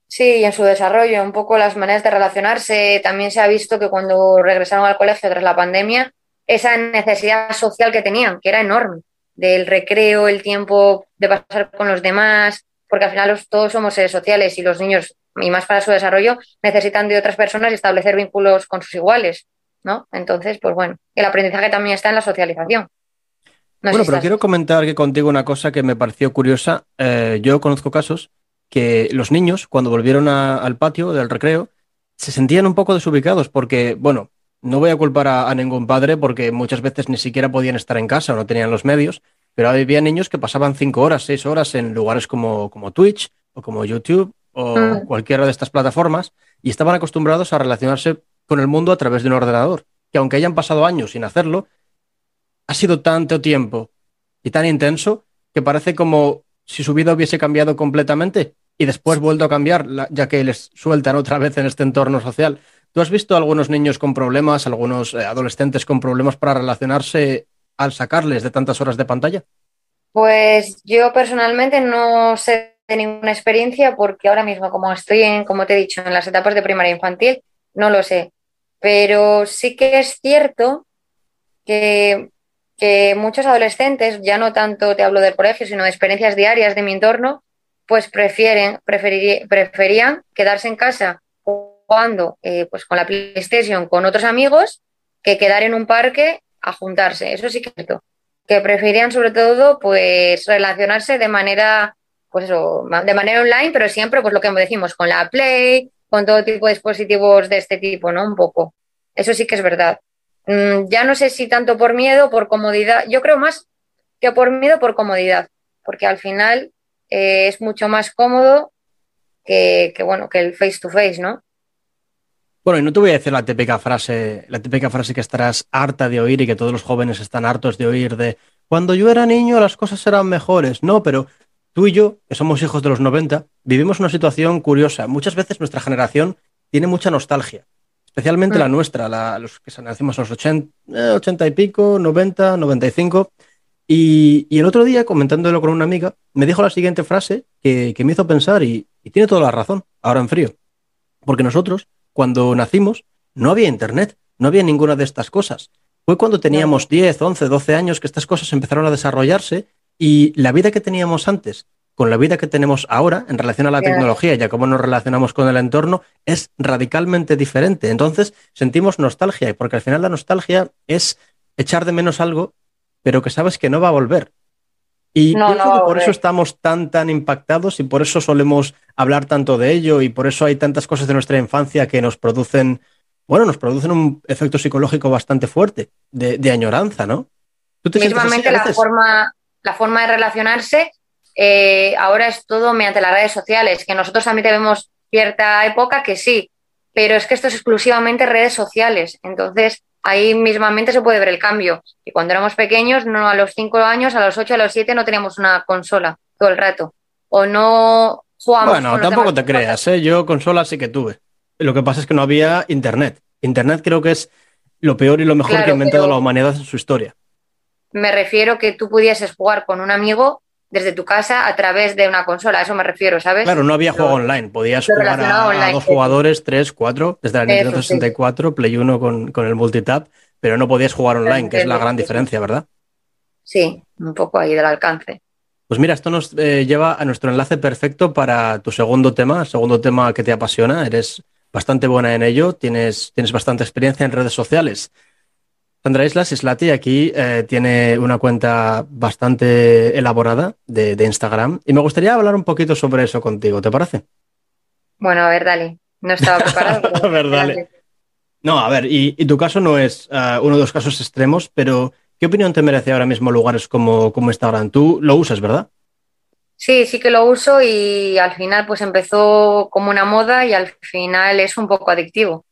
Sí, y en su desarrollo, un poco las maneras de relacionarse. También se ha visto que cuando regresaron al colegio tras la pandemia, esa necesidad social que tenían, que era enorme, del recreo, el tiempo de pasar con los demás, porque al final todos somos seres sociales y los niños, y más para su desarrollo, necesitan de otras personas y establecer vínculos con sus iguales. ¿no? Entonces, pues bueno, el aprendizaje también está en la socialización. bueno, pero quiero comentar que contigo una cosa que me pareció curiosa. Eh, yo conozco casos que los niños, cuando volvieron al patio del recreo, se sentían un poco desubicados porque, bueno, no voy a culpar a, ningún padre porque muchas veces ni siquiera podían estar en casa o no tenían los medios, pero había niños que pasaban cinco horas, seis horas en lugares como, como Twitch o como YouTube o mm. cualquiera de estas plataformas y estaban acostumbrados a relacionarse con el mundo a través de un ordenador, que aunque hayan pasado años sin hacerlo, ha sido tanto tiempo y tan intenso que parece como si su vida hubiese cambiado completamente y después vuelto a cambiar, ya que les sueltan otra vez en este entorno social. ¿Tú has visto algunos niños con problemas, algunos eh, adolescentes con problemas para relacionarse al sacarles de tantas horas de pantalla? Pues yo personalmente no sé de ninguna experiencia porque ahora mismo, como estoy en, como te he dicho, en las etapas de primaria infantil, no lo sé. Pero sí que es cierto que, muchos adolescentes, ya no tanto te hablo del colegio, sino de experiencias diarias de mi entorno, pues prefieren, preferían quedarse en casa jugando eh, pues con la PlayStation con otros amigos que quedar en un parque a juntarse. Eso sí que es cierto. Que preferían sobre todo pues relacionarse de manera pues eso, de manera online, pero siempre pues lo que decimos con la Play, con todo tipo de dispositivos de este tipo, ¿no? Un poco. Eso sí que es verdad. Mm, ya no sé si tanto por miedo, por comodidad. Yo creo más que por miedo, por comodidad, porque al final eh, es mucho más cómodo que, bueno, que el face to face, ¿no? Bueno, y no te voy a decir la típica frase, la típica frase que estarás harta de oír y que todos los jóvenes están hartos de oír de cuando yo era niño las cosas eran mejores. No, pero tú y yo, que somos hijos de los 90, vivimos una situación curiosa. Muchas veces nuestra generación tiene mucha nostalgia, especialmente la mm. nuestra, los que nacimos en los 80, 80 y pico, 90, 95. Y, y, el otro día, comentándolo con una amiga, me dijo la siguiente frase que, me hizo pensar y, tiene toda la razón, ahora en frío. Porque nosotros, cuando nacimos, no había internet, no había ninguna de estas cosas. Fue cuando teníamos 10, 11, 12 años que estas cosas empezaron a desarrollarse y la vida que teníamos antes con la vida que tenemos ahora en relación a la tecnología y a cómo nos relacionamos con el entorno es radicalmente diferente. Entonces sentimos nostalgia, porque al final la nostalgia es echar de menos algo pero que sabes que no va a volver. Y por eso estamos tan, tan impactados y por eso solemos hablar tanto de ello y por eso hay tantas cosas de nuestra infancia que nos producen, bueno, nos producen un efecto psicológico bastante fuerte de, añoranza, ¿no? ¿Tú Mismamente la forma, la forma de relacionarse eh, ahora es todo mediante las redes sociales, que nosotros también tenemos cierta época que sí, pero es que esto es exclusivamente redes sociales. Entonces, ahí mismamente se puede ver el cambio. Y cuando éramos pequeños, no a los 5 años, a los 8, a los 7 no teníamos una consola todo el rato. O no jugamos. Bueno, tampoco te creas, ¿eh? yo consola sí que tuve. Lo que pasa es que no había internet. Internet creo que es lo peor y lo mejor que ha inventado la humanidad en su historia. Me refiero que tú pudieses jugar con un amigo desde tu casa a través de una consola, a eso me refiero, ¿sabes? Claro, no había juego online, podías jugar a, dos jugadores, tres, cuatro, desde la Nintendo 64, Play 1 con, con el multitap, pero no podías jugar online, que es la gran diferencia, ¿verdad? Sí, un poco ahí del alcance. Pues mira, esto nos eh, lleva a nuestro enlace perfecto para tu segundo tema, segundo tema que te apasiona, eres bastante buena en ello, tienes, tienes bastante experiencia en redes sociales. Sandra Islas, Islati, aquí eh, tiene una cuenta bastante elaborada de, Instagram y me gustaría hablar un poquito sobre eso contigo, ¿te parece? Bueno, a ver, dale. No estaba preparado. a ver, dale. No, a ver, y, tu caso no es eh, uno de los casos extremos, pero ¿qué opinión te merece ahora mismo lugares como, como Instagram? Tú lo usas, ¿verdad? Sí, sí que lo uso y al final pues empezó como una moda y al final es un poco adictivo.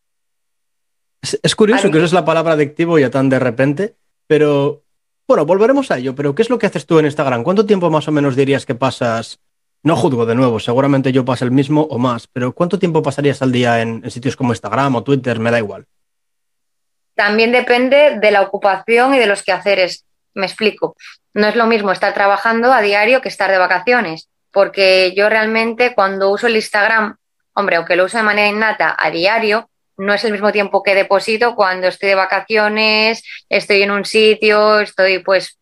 Es, curioso que uses la palabra adictivo ya tan de repente, pero bueno, volveremos a ello. Pero ¿qué es lo que haces tú en Instagram? ¿Cuánto tiempo más o menos dirías que pasas? No juzgo de nuevo, seguramente yo paso el mismo o más, pero ¿cuánto tiempo pasarías al día en, sitios como Instagram o Twitter? Me da igual. También depende de la ocupación y de los quehaceres. Me explico. No es lo mismo estar trabajando a diario que estar de vacaciones, porque yo realmente cuando uso el Instagram, hombre, aunque lo uso de manera innata a diario, no es el mismo tiempo que deposito cuando estoy de vacaciones, estoy en un sitio, estoy pues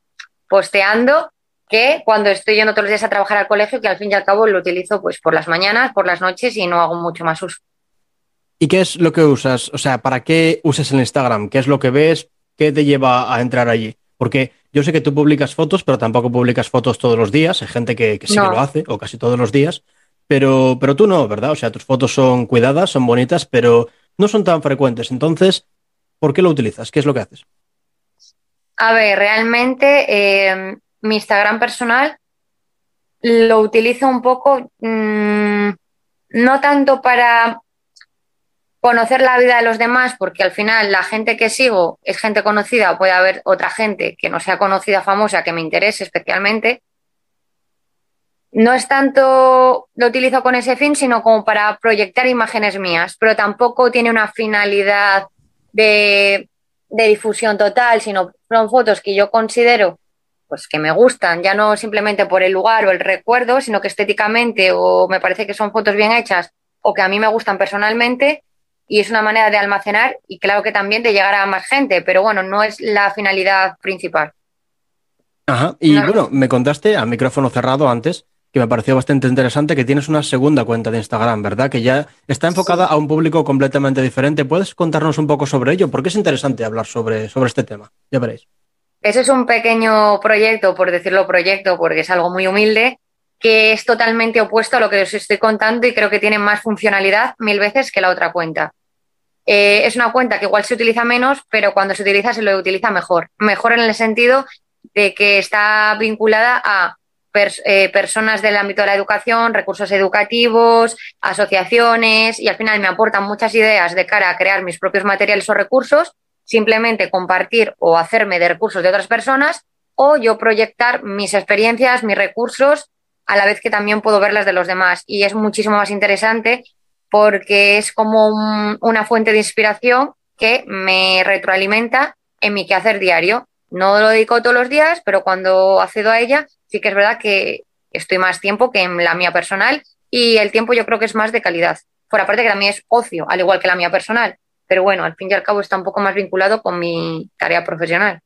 posteando, que cuando estoy yendo todos los días a trabajar al colegio, que al fin y al cabo lo utilizo pues por las mañanas, por las noches y no hago mucho más uso. ¿Y qué es lo que usas? O sea, ¿para qué usas el Instagram? ¿Qué es lo que ves? ¿Qué te lleva a entrar allí? Porque yo sé que tú publicas fotos, pero tampoco publicas fotos todos los días. Hay gente que, sí que lo hace, o casi todos los días. Pero, pero tú no, ¿verdad? O sea, tus fotos son cuidadas, son bonitas, pero no son tan frecuentes. Entonces, ¿por qué lo utilizas? ¿Qué es lo que haces? A ver, realmente eh, mi Instagram personal lo utilizo un poco, mm, no tanto para conocer la vida de los demás, porque al final la gente que sigo es gente conocida puede haber otra gente que no sea conocida, famosa, que me interese especialmente, no es tanto lo utilizo con ese fin, sino como para proyectar imágenes mías, pero tampoco tiene una finalidad de, difusión total, sino son fotos que yo considero pues que me gustan, ya no simplemente por el lugar o el recuerdo, sino que estéticamente o me parece que son fotos bien hechas o que a mí me gustan personalmente y es una manera de almacenar y claro que también de llegar a más gente, pero bueno, no es la finalidad principal. Ajá, y bueno, me contaste a micrófono cerrado antes que me pareció bastante interesante, que tienes una segunda cuenta de Instagram, ¿verdad? Que ya está enfocada a un público completamente diferente. ¿Puedes contarnos un poco sobre ello? Porque es interesante hablar sobre, sobre este tema. Ya veréis. Ese es un pequeño proyecto, por decirlo proyecto, porque es algo muy humilde, que es totalmente opuesto a lo que os estoy contando y creo que tiene más funcionalidad mil veces que la otra cuenta. Eh, es una cuenta que igual se utiliza menos, pero cuando se utiliza se lo utiliza mejor. Mejor en el sentido de que está vinculada a eh, personas del ámbito de la educación, recursos educativos, asociaciones y al final me aportan muchas ideas de cara a crear mis propios materiales o recursos, simplemente compartir o hacerme de recursos de otras personas o yo proyectar mis experiencias, mis recursos, a la vez que también puedo ver las de los demás. Y es muchísimo más interesante porque es como una fuente de inspiración que me retroalimenta en mi quehacer diario. No lo dedico todos los días, pero cuando accedo a ella, sí que es verdad que estoy más tiempo que en la mía personal y el tiempo yo creo que es más de calidad. Por aparte que también es ocio, al igual que la mía personal. Pero bueno, al fin y al cabo está un poco más vinculado con mi tarea profesional.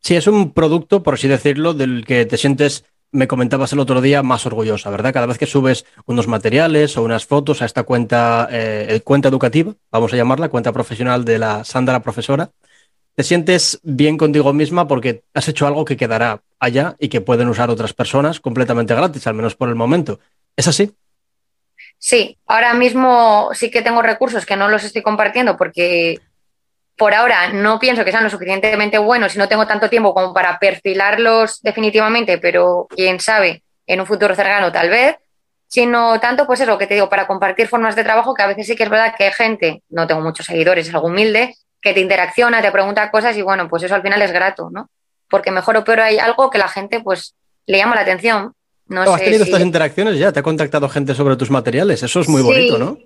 Sí, es un producto, por así decirlo, del que te sientes, me comentabas el otro día, más orgullosa, ¿verdad? Cada vez que subes unos materiales o unas fotos a esta cuenta, eh, cuenta educativa, vamos a llamarla, cuenta profesional de la Sandra Profesora, te sientes bien contigo misma porque has hecho algo que quedará allá y que pueden usar otras personas completamente gratis, al menos por el momento. ¿Es así? Sí, ahora mismo sí que tengo recursos que no los estoy compartiendo porque por ahora no pienso que sean lo suficientemente buenos y no tengo tanto tiempo como para perfilarlos definitivamente, pero quién sabe, en un futuro cercano tal vez, sino tanto pues eso que te digo, para compartir formas de trabajo que a veces sí que es verdad que hay gente, no tengo muchos seguidores, es algo humilde, que te interacciona, te pregunta cosas y bueno, pues eso al final es grato, ¿no? Porque mejor o peor hay algo que la gente pues le llama la atención. No ¿Has tenido estas interacciones ya? ¿Te ha contactado gente sobre tus materiales? Eso es muy bonito, ¿no?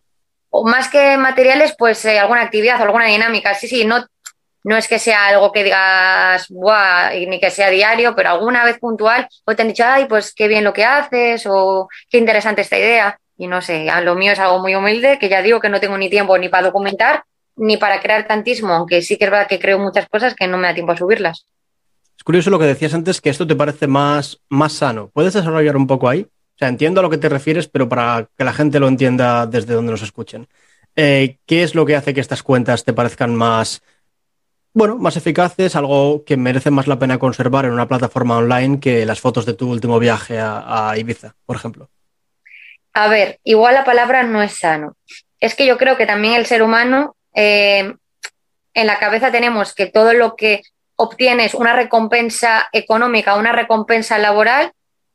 O más que materiales, pues eh, alguna actividad alguna dinámica. Sí, sí, no, no es que sea algo que digas, Buah, ni que sea diario, pero alguna vez puntual, o te han dicho, ay, pues qué bien lo que haces, o qué interesante esta idea. Y no sé, lo mío es algo muy humilde, que ya digo que no tengo ni tiempo ni para documentar, ni para crear tantísimo, aunque sí que es verdad que creo muchas cosas que no me da tiempo a subirlas. Es curioso lo que decías antes, que esto te parece más, más sano. ¿Puedes desarrollar un poco ahí? O sea, entiendo a lo que te refieres, pero para que la gente lo entienda desde donde nos escuchen. Eh, ¿Qué es lo que hace que estas cuentas te parezcan más, bueno, más eficaces, algo que merece más la pena conservar en una plataforma online que las fotos de tu último viaje a, a Ibiza, por ejemplo? A ver, igual la palabra no es sano. Es que yo creo que también el ser humano eh, en la cabeza tenemos que todo lo que obtienes una recompensa económica, una recompensa laboral,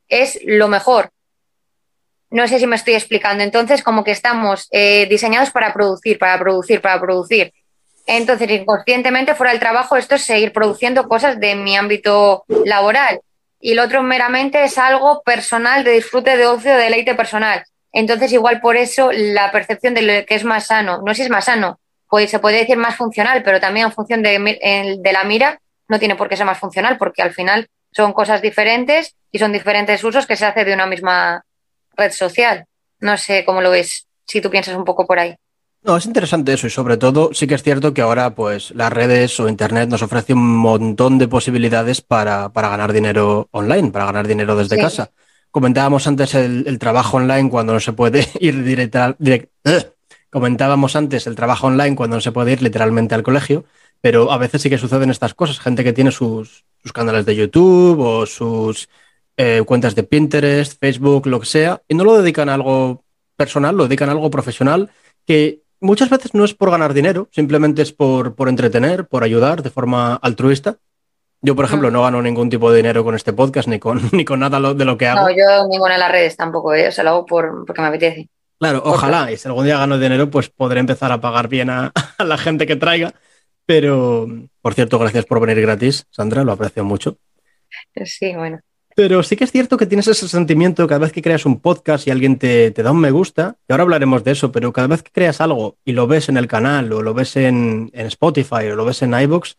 es lo mejor. No sé si me estoy explicando. Entonces, como que estamos eh, diseñados para producir, para producir, para producir. Entonces, inconscientemente, fuera del trabajo, esto es seguir produciendo cosas de mi ámbito laboral. Y lo otro meramente es algo personal, de disfrute, de ocio, de deleite personal. Entonces, igual por eso la percepción de lo que es más sano, no si es más sano, pues se puede decir más funcional, pero también en función de, la mira no tiene por qué ser más funcional, porque al final son cosas diferentes y son diferentes usos que se hace de una misma red social. No sé cómo lo ves, si tú piensas un poco por ahí. No, es interesante eso y sobre todo sí que es cierto que ahora pues las redes o internet nos ofrece un montón de posibilidades para, ganar dinero online, para ganar dinero desde casa. Comentábamos antes el, trabajo online cuando no se puede ir directa, direct, Comentábamos antes el trabajo online cuando no se puede ir literalmente al colegio, pero a veces sí que suceden estas cosas. Gente que tiene sus, canales de YouTube o sus eh, cuentas de Pinterest, Facebook, lo que sea, y no lo dedican a algo personal, lo dedican a algo profesional que muchas veces no es por ganar dinero, simplemente es por, por entretener, por ayudar de forma altruista. Yo, por ejemplo, no gano ningún tipo de dinero con este podcast ni con, ni con nada de lo que hago. No, yo ninguna en las redes tampoco, ¿eh? o lo hago por, porque me apetece. Claro, ojalá, y si algún día gano dinero, pues podré empezar a pagar bien a, la gente que traiga. Pero, por cierto, gracias por venir gratis, Sandra, lo aprecio mucho. Sí, bueno. Pero sí que es cierto que tienes ese sentimiento cada vez que creas un podcast y alguien te, da un me gusta, y ahora hablaremos de eso, pero cada vez que creas algo y lo ves en el canal o lo ves en, en Spotify o lo ves en iVoox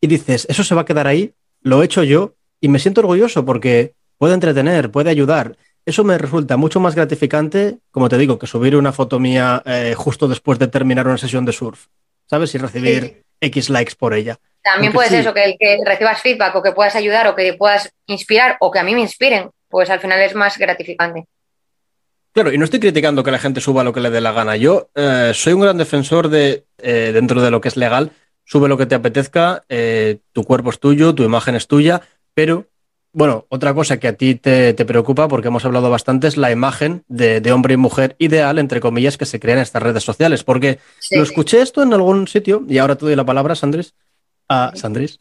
y dices, eso se va a quedar ahí, lo he hecho yo y me siento orgulloso porque puede entretener, puede ayudar eso me resulta mucho más gratificante, como te digo, que subir una foto mía eh, justo después de terminar una sesión de surf, ¿sabes? Y recibir X likes por ella. También puede ser eso, que, el que recibas feedback o que puedas ayudar o que puedas inspirar o que a mí me inspiren, pues al final es más gratificante. Claro, y no estoy criticando que la gente suba lo que le dé la gana. Yo eh, soy un gran defensor de, eh, dentro de lo que es legal, sube lo que te apetezca, tu cuerpo es tuyo, tu imagen es tuya, pero bueno, otra cosa que a ti te, preocupa, porque hemos hablado bastante, es la imagen de, hombre y mujer ideal, entre comillas, que se crea en estas redes sociales. Porque lo escuché esto en algún sitio, y ahora te doy la palabra, Sandris. Ah, Sandris.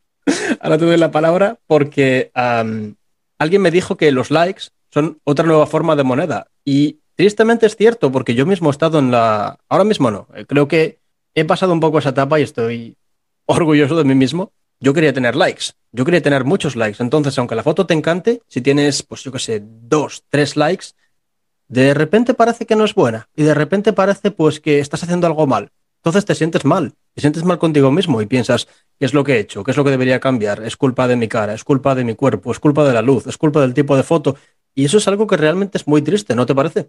ahora te doy la palabra porque alguien me dijo que los likes son otra nueva forma de moneda. Y tristemente es cierto, porque yo mismo he estado en la... Ahora mismo no. Eh, creo que he pasado un poco esa etapa y estoy orgulloso de mí mismo. Yo quería tener likes. Yo quería tener muchos likes. Entonces, aunque la foto te encante, si tienes, pues yo qué sé, dos, tres likes, de repente parece que no es buena. Y de repente parece pues que estás haciendo algo mal. Entonces te sientes mal. Te sientes mal contigo mismo y piensas, ¿qué es lo que he hecho? ¿Qué es lo que debería cambiar? Es culpa de mi cara, es culpa de mi cuerpo, es culpa de la luz, es culpa del tipo de foto. Y eso es algo que realmente es muy triste, ¿no te parece?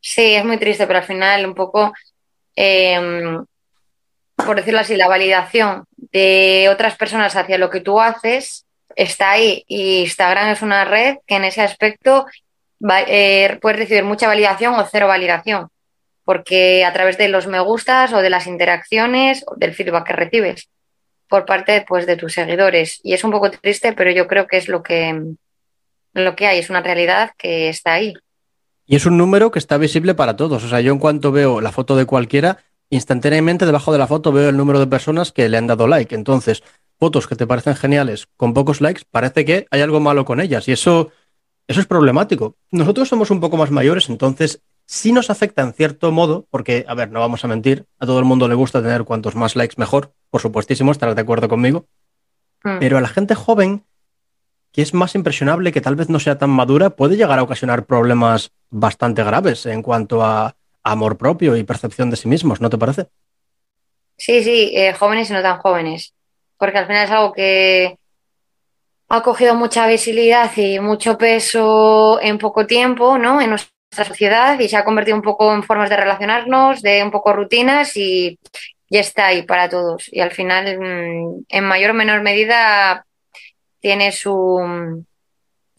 Sí, es muy triste, pero al final un poco, em, por decirlo así, la validación de otras personas hacia lo que tú haces está ahí. Y Instagram es una red que en ese aspecto eh, puedes recibir mucha validación o cero validación porque a través de los me gustas o de las interacciones o del feedback que recibes por parte pues, de tus seguidores. Y es un poco triste, pero yo creo que es lo que, lo que hay, es una realidad que está ahí. Y es un número que está visible para todos. O sea, yo en cuanto veo la foto de cualquiera, instantáneamente debajo de la foto veo el número de personas que le han dado like. Entonces, fotos que te parecen geniales con pocos likes, parece que hay algo malo con ellas. Y eso, eso es problemático. Nosotros somos un poco más mayores, entonces sí nos afecta en cierto modo, porque, a ver, no vamos a mentir, a todo el mundo le gusta tener cuantos más likes mejor, por supuestísimo, estarás de acuerdo conmigo. Mm. Pero a la gente joven, que es más impresionable, que tal vez no sea tan madura, puede llegar a ocasionar problemas bastante graves en cuanto a amor propio y percepción de sí mismos, ¿no te parece? Sí, sí, eh, jóvenes y no tan jóvenes, porque al final es algo que ha cogido mucha visibilidad y mucho peso en poco tiempo, ¿no? En nuestra sociedad y se ha convertido un poco en formas de relacionarnos, de un poco rutinas y ya está ahí para todos. Y al final, mm, en mayor o menor medida, tiene su,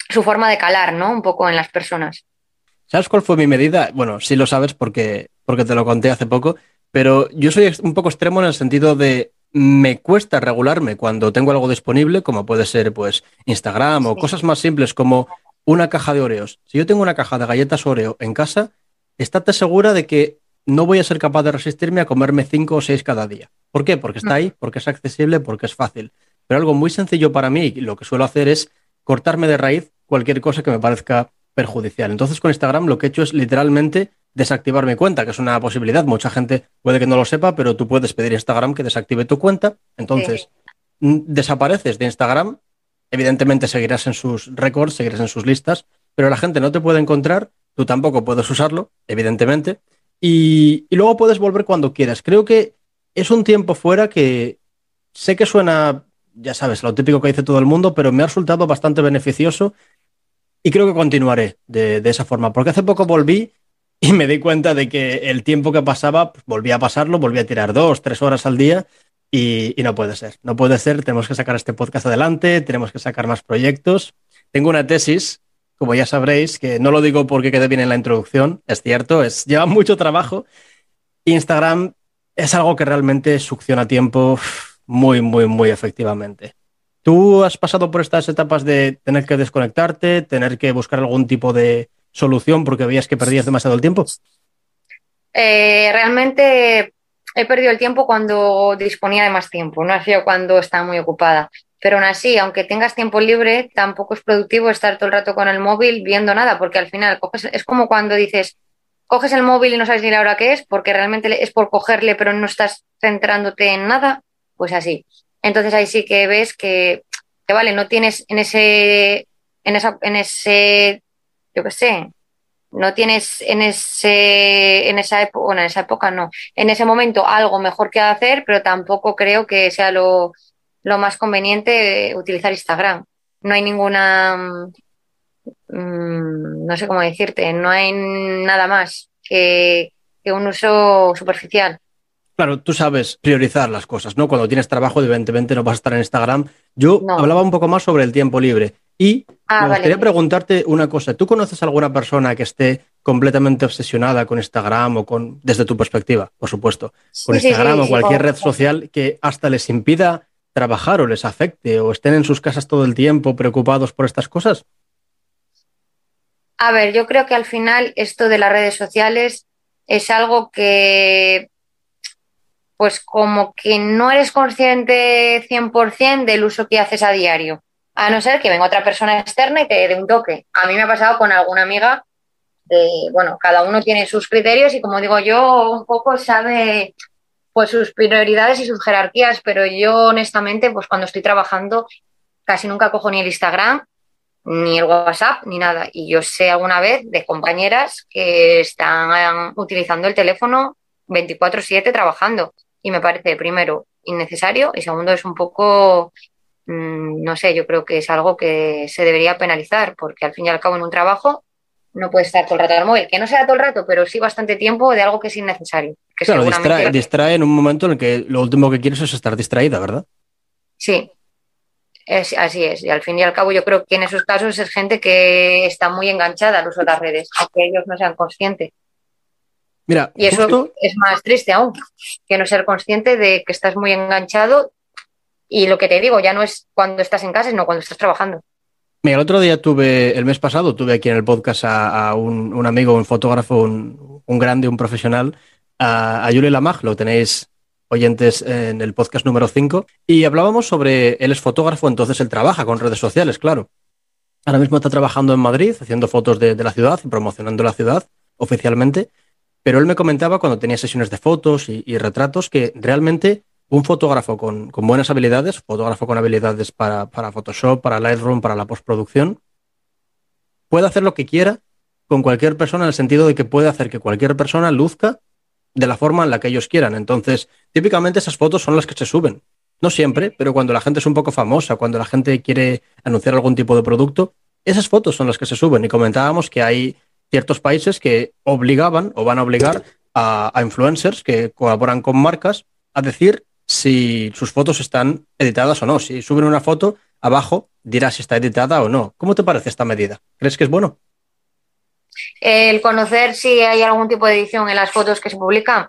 su forma de calar, ¿no? Un poco en las personas. ¿Sabes cuál fue mi medida? Bueno, sí lo sabes porque, porque te lo conté hace poco, pero yo soy un poco extremo en el sentido de me cuesta regularme cuando tengo algo disponible, como puede ser pues Instagram o cosas más simples como una caja de Oreos. Si yo tengo una caja de galletas Oreo en casa, estate segura de que no voy a ser capaz de resistirme a comerme cinco o seis cada día. ¿Por qué? Porque está ahí, porque es accesible, porque es fácil. Pero algo muy sencillo para mí, y lo que suelo hacer es cortarme de raíz cualquier cosa que me parezca perjudicial. Entonces con Instagram lo que he hecho es literalmente desactivar mi cuenta, que es una posibilidad. Mucha gente puede que no lo sepa, pero tú puedes pedir a Instagram que desactive tu cuenta. Entonces, desapareces de Instagram Evidentemente seguirás en sus récords, seguirás en sus listas, pero la gente no te puede encontrar, tú tampoco puedes usarlo, evidentemente, y, luego puedes volver cuando quieras. Creo que es un tiempo fuera que sé que suena, ya sabes, lo típico que dice todo el mundo, pero me ha resultado bastante beneficioso y creo que continuaré de, esa forma, porque hace poco volví y me di cuenta de que el tiempo que pasaba, pues, volvía a pasarlo, volvía a tirar dos, tres horas al día y, no puede ser, no puede ser, tenemos que sacar este podcast adelante, tenemos que sacar más proyectos. Tengo una tesis, como ya sabréis, que no lo digo porque quede bien en la introducción, es cierto, es, lleva mucho trabajo. Instagram es algo que realmente succiona tiempo muy, muy, muy efectivamente. ¿Tú has pasado por estas etapas de tener que desconectarte, tener que buscar algún tipo de solución porque veías que perdías demasiado el tiempo? Eh, realmente he perdido el tiempo cuando disponía de más tiempo, no ha sido cuando estaba muy ocupada. Pero aún así, aunque tengas tiempo libre, tampoco es productivo estar todo el rato con el móvil viendo nada, porque al final coges, es como cuando dices, coges el móvil y no sabes ni la hora que es, porque realmente es por cogerle, pero no estás centrándote en nada, pues así. Entonces ahí sí que ves que, que vale, no tienes en ese, en esa, en ese, yo qué sé, no tienes en ese en esa época, bueno, en esa época no, en ese momento algo mejor que hacer, pero tampoco creo que sea lo, más conveniente utilizar Instagram. No hay ninguna, mm, no sé cómo decirte, no hay nada más que, un uso superficial. Claro, tú sabes priorizar las cosas, ¿no? Cuando tienes trabajo, evidentemente no vas a estar en Instagram. Yo hablaba un poco más sobre el tiempo libre. Y ah, me gustaría preguntarte una cosa. ¿Tú conoces alguna persona que esté completamente obsesionada con Instagram o con, desde tu perspectiva, por supuesto, con Instagram o cualquier red social que hasta les impida trabajar o les afecte o estén en sus casas todo el tiempo preocupados por estas cosas? A ver, yo creo que al final esto de las redes sociales es algo que pues como que no eres consciente 100% del uso que haces a diario A no ser que venga otra persona externa y te dé un toque. A mí me ha pasado con alguna amiga de, bueno, cada uno tiene sus criterios y como digo yo, un poco sabe pues sus prioridades y sus jerarquías, pero yo honestamente, pues cuando estoy trabajando, casi nunca cojo ni el Instagram, ni el WhatsApp, ni nada. Y yo sé alguna vez de compañeras que están utilizando el teléfono 24/7 trabajando. Y me parece, primero, innecesario y segundo, es un poco, mm, no sé, yo creo que es algo que se debería penalizar, porque al fin y al cabo en un trabajo no puede estar todo el rato al móvil, que no sea todo el rato, pero sí bastante tiempo de algo que es innecesario. Que claro, distrae, distrae, en un momento en el que lo último que quieres es estar distraída, ¿verdad? Sí, es, así es. Y al fin y al cabo yo creo que en esos casos es gente que está muy enganchada al uso de las redes, aunque ellos no sean conscientes. Mira, y eso es más triste aún, que no ser consciente de que estás muy enganchado y lo que te digo ya no es cuando estás en casa, sino cuando estás trabajando. Mira, el otro día tuve, el mes pasado, tuve aquí en el podcast a, un, amigo, un fotógrafo, un, grande, un profesional, a, a Yuri Lamag, lo tenéis oyentes en el podcast número 5, y hablábamos sobre, él es fotógrafo, entonces él trabaja con redes sociales, claro. Ahora mismo está trabajando en Madrid, haciendo fotos de, la ciudad y promocionando la ciudad oficialmente, pero él me comentaba cuando tenía sesiones de fotos y retratos que realmente un fotógrafo con, buenas habilidades, fotógrafo con habilidades para, Photoshop, para Lightroom, para la postproducción, puede hacer lo que quiera con cualquier persona en el sentido de que puede hacer que cualquier persona luzca de la forma en la que ellos quieran. Entonces, típicamente esas fotos son las que se suben. No siempre, pero cuando la gente es un poco famosa, cuando la gente quiere anunciar algún tipo de producto, esas fotos son las que se suben. Y comentábamos que hay ciertos países que obligaban o van a obligar a, influencers que colaboran con marcas a decir si sus fotos están editadas o no. Si suben una foto, abajo dirá si está editada o no. ¿Cómo te parece esta medida? ¿Crees que es bueno? El conocer si hay algún tipo de edición en las fotos que se publican,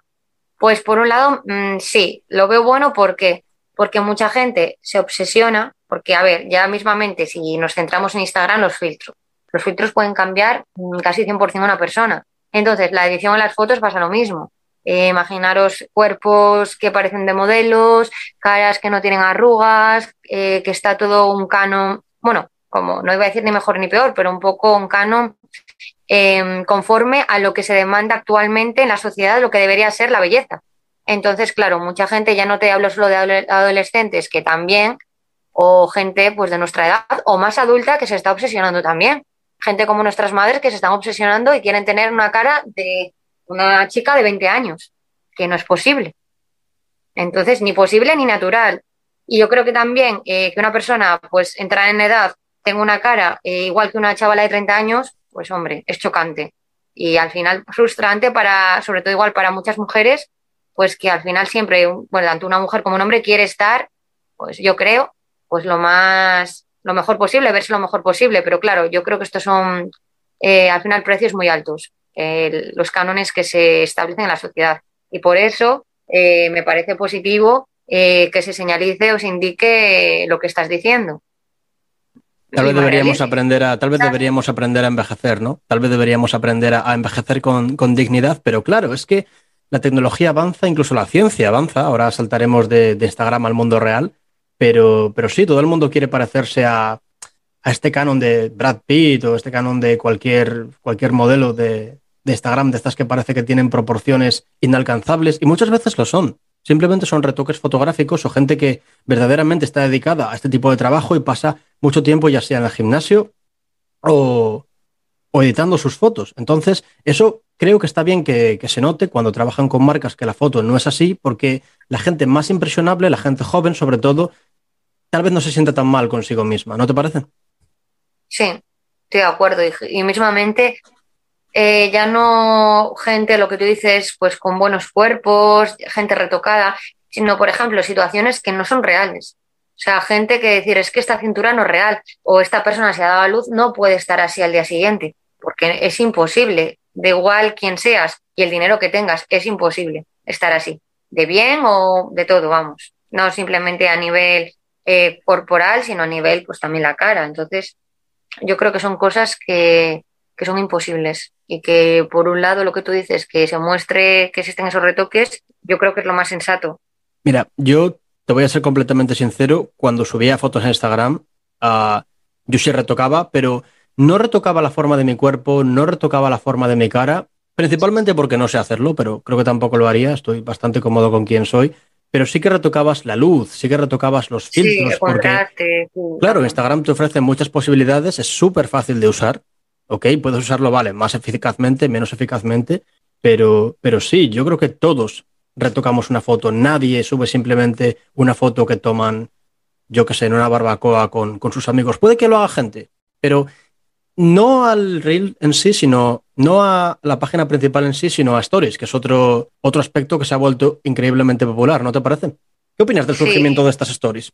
pues por un lado, mm, sí, lo veo bueno porque porque mucha gente se obsesiona, porque a ver, ya mismamente si nos centramos en Instagram, los filtros. Los filtros pueden cambiar casi 100% una persona. Entonces, la edición en las fotos pasa lo mismo. Eh, imaginaros cuerpos que parecen de modelos, caras que no tienen arrugas, eh, que está todo un canon, bueno, como no iba a decir ni mejor ni peor, pero un poco un canon em, conforme a lo que se demanda actualmente en la sociedad, lo que debería ser la belleza. Entonces, claro, mucha gente, ya no te hablo solo de adolescentes, que también, o gente pues de nuestra edad o más adulta que se está obsesionando también. Gente como nuestras madres que se están obsesionando y quieren tener una cara de una chica de 20 años, que no es posible. Entonces, ni posible ni natural. Y yo creo que también eh, que una persona, pues, entra en edad, tenga una cara eh, igual que una chavala de 30 años, pues, hombre, es chocante. Y al final frustrante para, sobre todo igual para muchas mujeres, pues que al final siempre, bueno, tanto una mujer como un hombre quiere estar, pues yo creo, pues lo más, lo mejor posible, verse lo mejor posible. Pero claro, yo creo que estos son, eh, al final, precios muy altos los cánones que se establecen en la sociedad. Y por eso eh, me parece positivo eh, que se señalice o se indique lo que estás diciendo. Tal vez deberíamos aprender a, tal vez deberíamos aprender a envejecer, ¿no? Tal vez deberíamos aprender a, envejecer con, dignidad, pero claro, es que la tecnología avanza, incluso la ciencia avanza. Ahora saltaremos de, Instagram al mundo real, pero, pero sí, todo el mundo quiere parecerse a, a este canon de Brad Pitt o este canon de cualquier, cualquier modelo de, de Instagram, de estas que parece que tienen proporciones inalcanzables, y muchas veces lo son. Simplemente son retoques fotográficos o gente que verdaderamente está dedicada a este tipo de trabajo y pasa mucho tiempo ya sea en el gimnasio o, editando sus fotos. Entonces, eso creo que está bien que, se note cuando trabajan con marcas que la foto no es así, porque la gente más impresionable, la gente joven sobre todo, tal vez no se sienta tan mal consigo misma, ¿no te parece? Sí, estoy de acuerdo. Y, mismamente eh, ya no gente, lo que tú dices, pues con buenos cuerpos, gente retocada, sino, por ejemplo, situaciones que no son reales. O sea, gente que decir, es que esta cintura no es real o esta persona se ha dado a luz, no puede estar así al día siguiente, porque es imposible, de igual quien seas y el dinero que tengas, es imposible estar así, de bien o de todo, vamos. No simplemente a nivel eh, corporal, sino a nivel, pues también la cara. Entonces, yo creo que son cosas que, que son imposibles y que por un lado lo que tú dices, que se muestre que existen esos retoques, yo creo que es lo más sensato. Mira, yo te voy a ser completamente sincero, cuando subía fotos en Instagram, Ah, yo sí retocaba, pero no retocaba la forma de mi cuerpo, no retocaba la forma de mi cara, principalmente porque no sé hacerlo, pero creo que tampoco lo haría, estoy bastante cómodo con quien soy. Pero sí que retocabas la luz, sí que retocabas los filtros. Sí, porque, claro, Instagram te ofrece muchas posibilidades, es súper fácil de usar. Ok, puedes usarlo, vale, más eficazmente, menos eficazmente, pero, pero sí, yo creo que todos retocamos una foto. Nadie sube simplemente una foto que toman, yo qué sé, en una barbacoa con, con sus amigos. Puede que lo haga gente, pero no al reel en sí, sino no a la página principal en sí, sino a Stories, que es otro, otro aspecto que se ha vuelto increíblemente popular, ¿no te parece? ¿Qué opinas del surgimiento de estas Stories?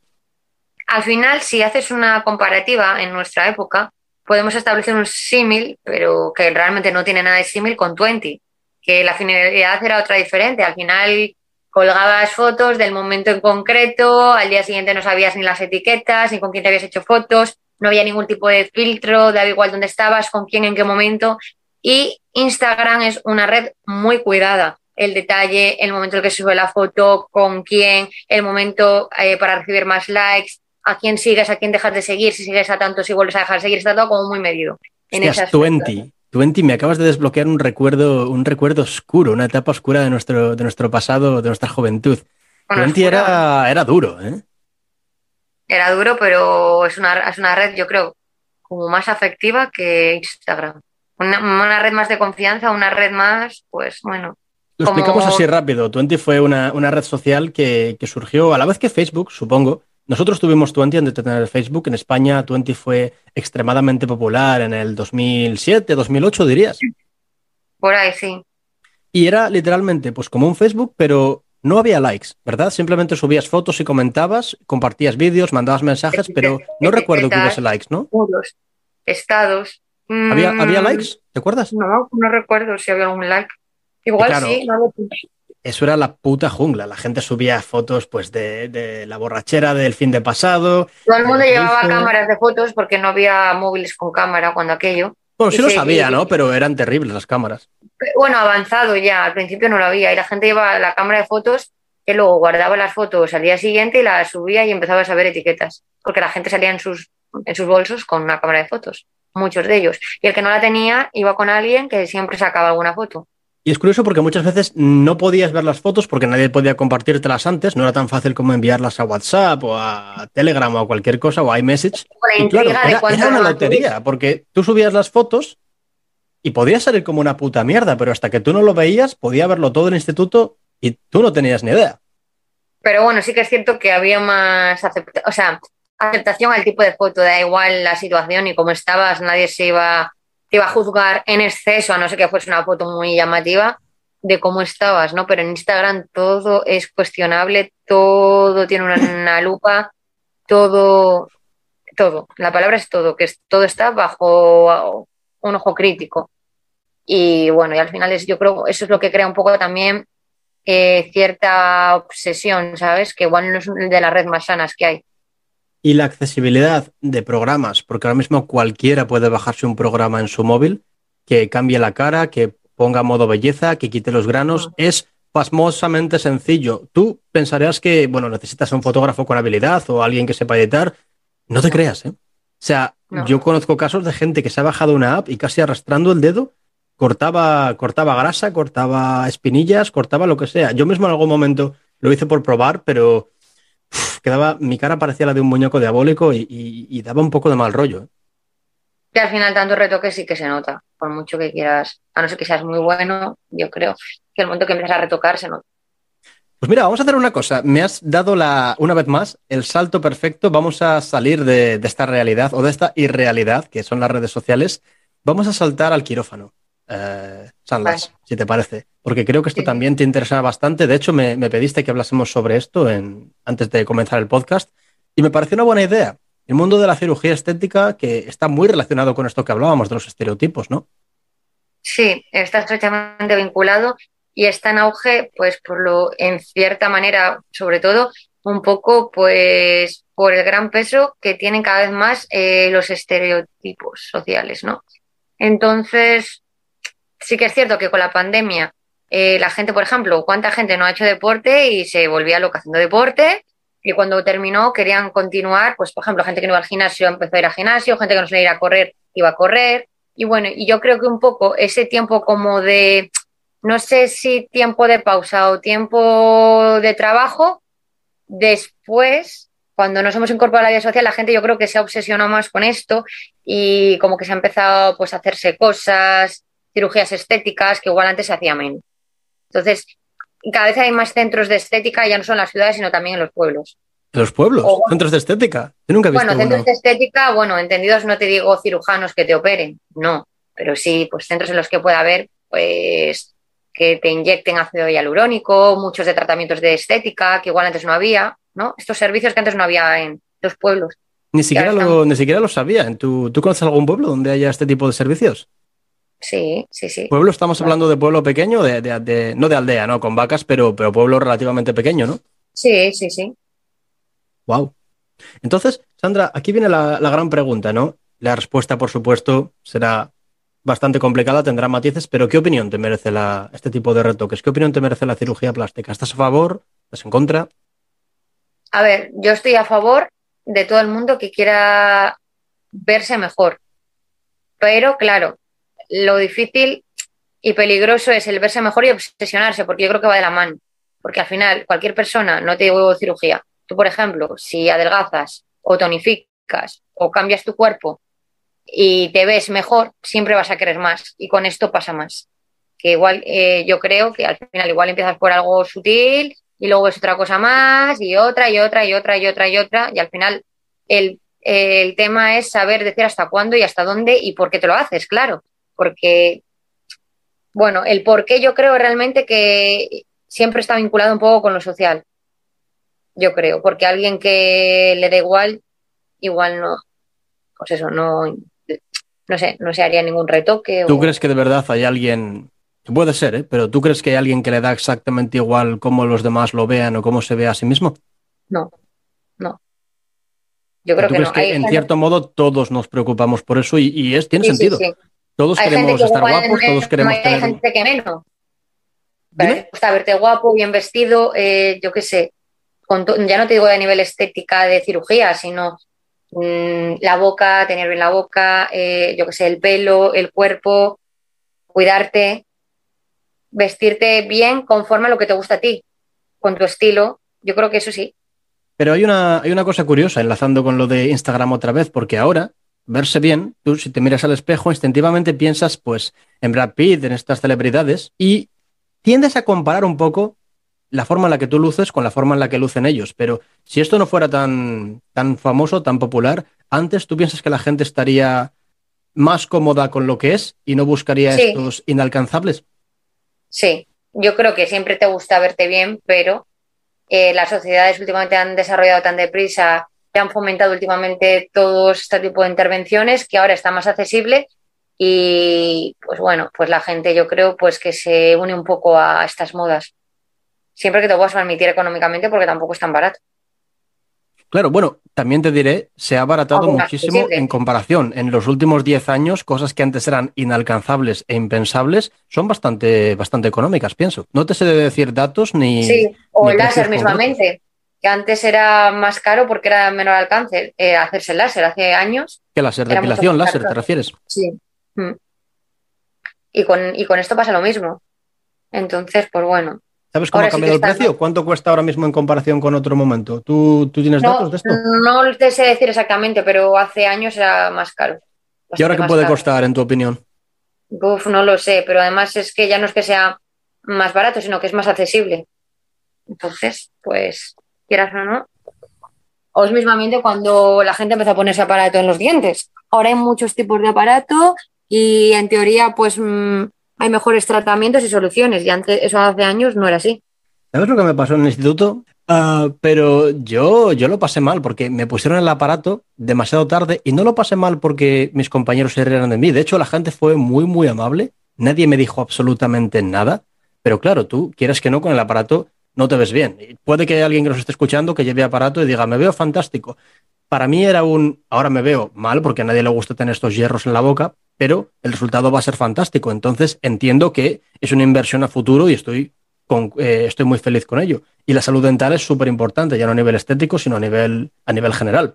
Al final, si haces una comparativa en nuestra época, podemos establecer un símil, pero que realmente no tiene nada de símil con 20, que la finalidad era otra diferente. Al final colgabas fotos del momento en concreto, al día siguiente no sabías ni las etiquetas, ni con quién te habías hecho fotos, no había ningún tipo de filtro, daba igual dónde estabas, con quién, en qué momento. Y Instagram es una red muy cuidada. El detalle, el momento en el que se sube la foto, con quién, el momento eh, para recibir más likes, a quién sigues, a quién dejas de seguir, si sigues a tantos y vuelves a dejar de seguir, está todo como muy medido. En Hostias, 20. 20, me acabas de desbloquear un recuerdo, un recuerdo oscuro, una etapa oscura de nuestro, de nuestro pasado, de nuestra juventud. Bueno, 20 era, era duro, ¿eh? Era duro, pero es una, es una red, yo creo, como más afectiva que Instagram. Una, red más de confianza, una red más, pues bueno. Lo explicamos así rápido. Twenty fue una, red social que, surgió a la vez que Facebook, supongo. Nosotros tuvimos Twenty antes de tener Facebook. En España, Twenty fue extremadamente popular en el 2007, 2008, dirías. Por ahí, sí. Y era literalmente, pues como un Facebook, pero no había likes, ¿verdad? Simplemente subías fotos y comentabas, compartías vídeos, mandabas mensajes, pero no recuerdo que hubiese likes, ¿no? estados. ¿Había, ¿Había, mm, likes? ¿Te acuerdas? No, no recuerdo si había algún like. Igual sí, no Eso era la puta jungla. La gente subía fotos pues de, la borrachera del fin de pasado. Todo el mundo llevaba cámaras de fotos porque no había móviles con cámara cuando aquello. Bueno, sí lo sabía, ¿no? Pero eran terribles las cámaras. Bueno, avanzado ya, al principio no lo había. Y la gente llevaba la cámara de fotos que luego guardaba las fotos al día siguiente y las subía y empezaba a saber etiquetas. Porque la gente salía en sus, en sus bolsos con una cámara de fotos muchos de ellos. Y el que no la tenía iba con alguien que siempre sacaba alguna foto. Y es curioso porque muchas veces no podías ver las fotos porque nadie podía compartírtelas antes, no era tan fácil como enviarlas a WhatsApp o a Telegram o a cualquier cosa o a iMessage. Y claro, era, una lotería porque tú subías las fotos y podía salir como una puta mierda, pero hasta que tú no lo veías podía verlo todo el instituto y tú no tenías ni idea. Pero bueno, sí que es cierto que había más aceptación, al tipo de foto, da igual la situación y cómo estabas, nadie se iba, iba a juzgar en exceso, a no ser que fuese una foto muy llamativa de cómo estabas, ¿no? Pero en Instagram todo es cuestionable, todo tiene una, lupa, todo, todo, la palabra es todo, que todo está bajo un ojo crítico. Y bueno, y al final es, yo creo, eso es lo que crea un poco también eh, cierta obsesión, ¿sabes? Que igual no es de las redes más sanas que hay y la accesibilidad de programas, porque ahora mismo cualquiera puede bajarse un programa en su móvil que cambie la cara, que ponga modo belleza, que quite los granos, es pasmosamente sencillo. Tú pensarías que, bueno, necesitas un fotógrafo con habilidad o alguien que sepa editar. No te creas, ¿eh? O sea, yo conozco casos de gente que se ha bajado una app y casi arrastrando el dedo cortaba, cortaba grasa, cortaba espinillas, cortaba lo que sea. Yo mismo en algún momento lo hice por probar, pero quedaba, mi cara parecía la de un muñeco diabólico y, daba un poco de mal rollo. ¿eh? Que al final tanto retoque sí que se nota, por mucho que quieras, a no ser que seas muy bueno, yo creo que el momento que empiezas a retocar se nota. Pues mira, vamos a hacer una cosa. Me has dado la, una vez más el salto perfecto. Vamos a salir de esta realidad o de esta irrealidad que son las redes sociales. Vamos a saltar al quirófano eh, si te parece, porque creo que esto también te interesa bastante. De hecho, me, pediste que hablásemos sobre esto en, antes de comenzar el podcast y me pareció una buena idea. El mundo de la cirugía estética que está muy relacionado con esto que hablábamos de los estereotipos, ¿no? Sí, está estrechamente vinculado y está en auge, pues por lo, en cierta manera, sobre todo, un poco, pues por el gran peso que tienen cada vez más eh, los estereotipos sociales, ¿no? Entonces, sí que es cierto que con la pandemia eh, la gente, por ejemplo, cuánta gente no ha hecho deporte y se volvía loca haciendo deporte y cuando terminó querían continuar, pues por ejemplo, gente que no iba al gimnasio empezó a ir al gimnasio, gente que no se ir a correr iba a correr. Y bueno, y yo creo que un poco ese tiempo como de, no sé si tiempo de pausa o tiempo de trabajo, después, cuando nos hemos incorporado a la vida social, la gente yo creo que se ha obsesionado más con esto y como que se ha empezado pues a hacerse cosas, cirugías estéticas que igual antes se hacía menos. Entonces, cada vez hay más centros de estética, ya no son en las ciudades, sino también en los pueblos. ¿En los pueblos? ¿Centros de estética? Yo nunca he visto Bueno, centros de estética, bueno, entendidos no te digo cirujanos que te operen, no, pero sí, pues centros en los que pueda haber, pues, que te inyecten ácido hialurónico, muchos de tratamientos de estética, que igual antes no había, ¿no? Estos servicios que antes no había en los pueblos. Ni siquiera, lo, ni siquiera lo sabía. ¿Tú, ¿Tú conoces algún pueblo donde haya este tipo de servicios? Sí, sí, sí. Pueblo, estamos hablando de pueblo pequeño, de, de, no de aldea, ¿no? Con vacas, pero, pero pueblo relativamente pequeño, ¿no? Sí, sí, sí. Wow. Entonces, Sandra, aquí viene la, la, gran pregunta, ¿no? La respuesta, por supuesto, será bastante complicada, tendrá matices, pero ¿qué opinión te merece la, este tipo de retoques? ¿Qué opinión te merece la cirugía plástica? ¿Estás a favor? ¿Estás en contra? A ver, yo estoy a favor de todo el mundo que quiera verse mejor. Pero, claro, lo difícil y peligroso es el verse mejor y obsesionarse, porque yo creo que va de la mano. Porque al final, cualquier persona, no te digo cirugía, tú, por ejemplo, si adelgazas o tonificas o cambias tu cuerpo y te ves mejor, siempre vas a querer más. Y con esto pasa más. Que igual eh, yo creo que al final igual empiezas por algo sutil y luego es otra cosa más y otra y otra y otra y otra y otra y al final el, el tema es saber decir hasta cuándo y hasta dónde y por qué te lo haces, claro porque, bueno, el por qué yo creo realmente que siempre está vinculado un poco con lo social, yo creo, porque alguien que le da igual, igual no, pues eso, no, no sé, no se haría ningún retoque. ¿Tú crees que de verdad hay alguien, puede ser, ¿eh? pero ¿tú crees que hay alguien que le da exactamente igual cómo los demás lo vean o cómo se ve a sí mismo? No, no. Yo creo que no. Que en cierto modo todos nos preocupamos por eso y, es, tiene sentido. Sí, todos queremos estar guapos, todos queremos no hay gente que menos. Me gusta verte guapo, bien vestido, eh, yo qué sé. ya no te digo de nivel estética de cirugía, sino mmm, la boca, tener bien la boca, eh, yo qué sé, el pelo, el cuerpo, cuidarte, vestirte bien conforme a lo que te gusta a ti, con tu estilo. Yo creo que eso sí. Pero hay una, hay una cosa curiosa, enlazando con lo de Instagram otra vez, porque ahora verse bien, tú si te miras al espejo, instintivamente piensas pues en Brad Pitt, en estas celebridades, y tiendes a comparar un poco la forma en la que tú luces con la forma en la que lucen ellos. Pero si esto no fuera tan, tan famoso, tan popular, antes tú piensas que la gente estaría más cómoda con lo que es y no buscaría estos inalcanzables. Sí, yo creo que siempre te gusta verte bien, pero eh, las sociedades últimamente han desarrollado tan deprisa han fomentado últimamente todo este tipo de intervenciones que ahora está más accesible y pues bueno, pues la gente yo creo pues que se une un poco a estas modas. Siempre que te puedas permitir económicamente porque tampoco es tan barato. Claro, bueno, también te diré, se ha abaratado muchísimo en comparación. En los últimos 10 años, cosas que antes eran inalcanzables e impensables son bastante, bastante económicas, pienso. No te sé de decir datos ni. Sí, o el láser mismamente que antes era más caro porque era menor alcance eh, hacerse el láser hace años. ¿Qué láser? ¿Depilación láser te refieres? Sí. Mm. Y, con, y con esto pasa lo mismo. Entonces, pues bueno. ¿Sabes cómo ha cambiado el precio? ¿Cuánto cuesta ahora mismo en comparación con otro momento? ¿Tú, tú tienes datos de esto? No te sé decir exactamente, pero hace años era más caro. ¿Y ahora qué puede costar, en tu opinión? Uf, no lo sé, pero además es que ya no es que sea más barato, sino que es más accesible. Entonces, pues quieras o no, o es mismamente cuando la gente empezó a ponerse aparato en los dientes. Ahora hay muchos tipos de aparato y en teoría pues mm, hay mejores tratamientos y soluciones y antes eso hace años no era así. ¿Sabes lo que me pasó en el instituto? Uh, pero yo, yo lo pasé mal porque me pusieron el aparato demasiado tarde y no lo pasé mal porque mis compañeros se rieron de mí. De hecho, la gente fue muy, muy amable. Nadie me dijo absolutamente nada. Pero claro, tú quieres que no con el aparato no te ves bien. Puede que haya alguien que nos esté escuchando que lleve aparato y diga, me veo fantástico. Para mí era un, ahora me veo mal porque a nadie le gusta tener estos hierros en la boca, pero el resultado va a ser fantástico. Entonces entiendo que es una inversión a futuro y estoy, con, eh, estoy muy feliz con ello. Y la salud dental es súper importante, ya no a nivel estético, sino a nivel, a nivel general.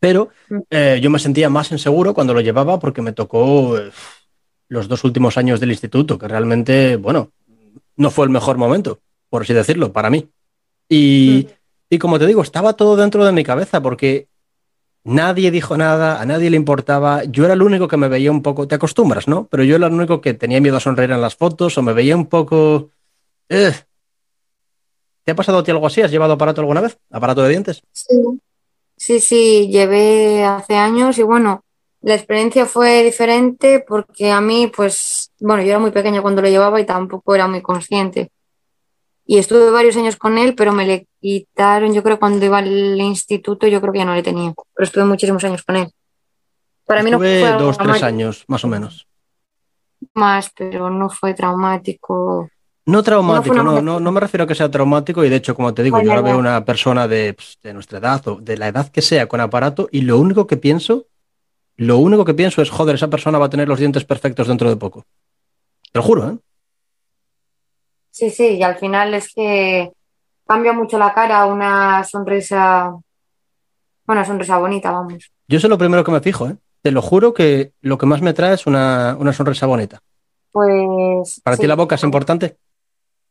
Pero mm. eh, yo me sentía más inseguro cuando lo llevaba porque me tocó eh, los dos últimos años del instituto, que realmente, bueno, no fue el mejor momento, por así decirlo, para mí. Y, mm. y como te digo, estaba todo dentro de mi cabeza porque nadie dijo nada, a nadie le importaba, yo era el único que me veía un poco, te acostumbras, ¿no? Pero yo era el único que tenía miedo a sonreír en las fotos o me veía un poco... Eh, ¿Te ha pasado a ti algo así? ¿Has llevado aparato alguna vez? ¿Aparato de dientes? Sí, sí, sí, llevé hace años y bueno, la experiencia fue diferente porque a mí, pues, bueno, yo era muy pequeña cuando lo llevaba y tampoco era muy consciente. Y estuve varios años con él, pero me le quitaron, yo creo, cuando iba al instituto, yo creo que ya no le tenía. Pero estuve muchísimos años con él. Para mí no fue. dos, tres años, más o menos. Más, pero no fue traumático. No traumático, no, no, no, me refiero a que sea traumático y de hecho, como te digo, yo ahora veo una persona pues, de, nuestra edad o de la edad que sea con aparato y lo único que pienso, lo único que pienso es, joder, esa persona va a tener los dientes perfectos dentro de poco. Te lo juro, ¿eh? Sí, sí, y al final es que cambia mucho la cara, una sonrisa, una sonrisa bonita, vamos. Yo sé lo primero que me fijo, ¿eh? Te lo juro que lo que más me trae es una, sonrisa bonita. Pues. ¿Para ti la boca es importante?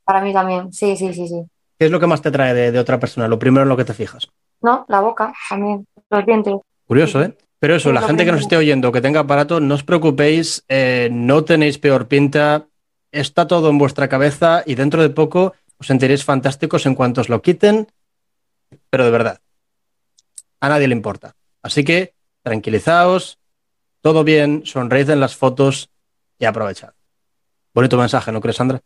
Para mí también, sí, sí, sí, sí. ¿Qué es lo que más te trae de, otra persona? Lo primero en lo que te fijas. No, la boca también, los dientes. Curioso, ¿eh? Pero eso, la gente que nos esté oyendo, que tenga aparato, no os preocupéis, eh, no tenéis peor pinta, está todo en vuestra cabeza y dentro de poco os sentiréis fantásticos en cuanto os lo quiten, pero de verdad, a nadie le importa. Así que tranquilizaos, todo bien, sonreíd en las fotos y aprovechad. Bonito mensaje, ¿no crees, Sandra?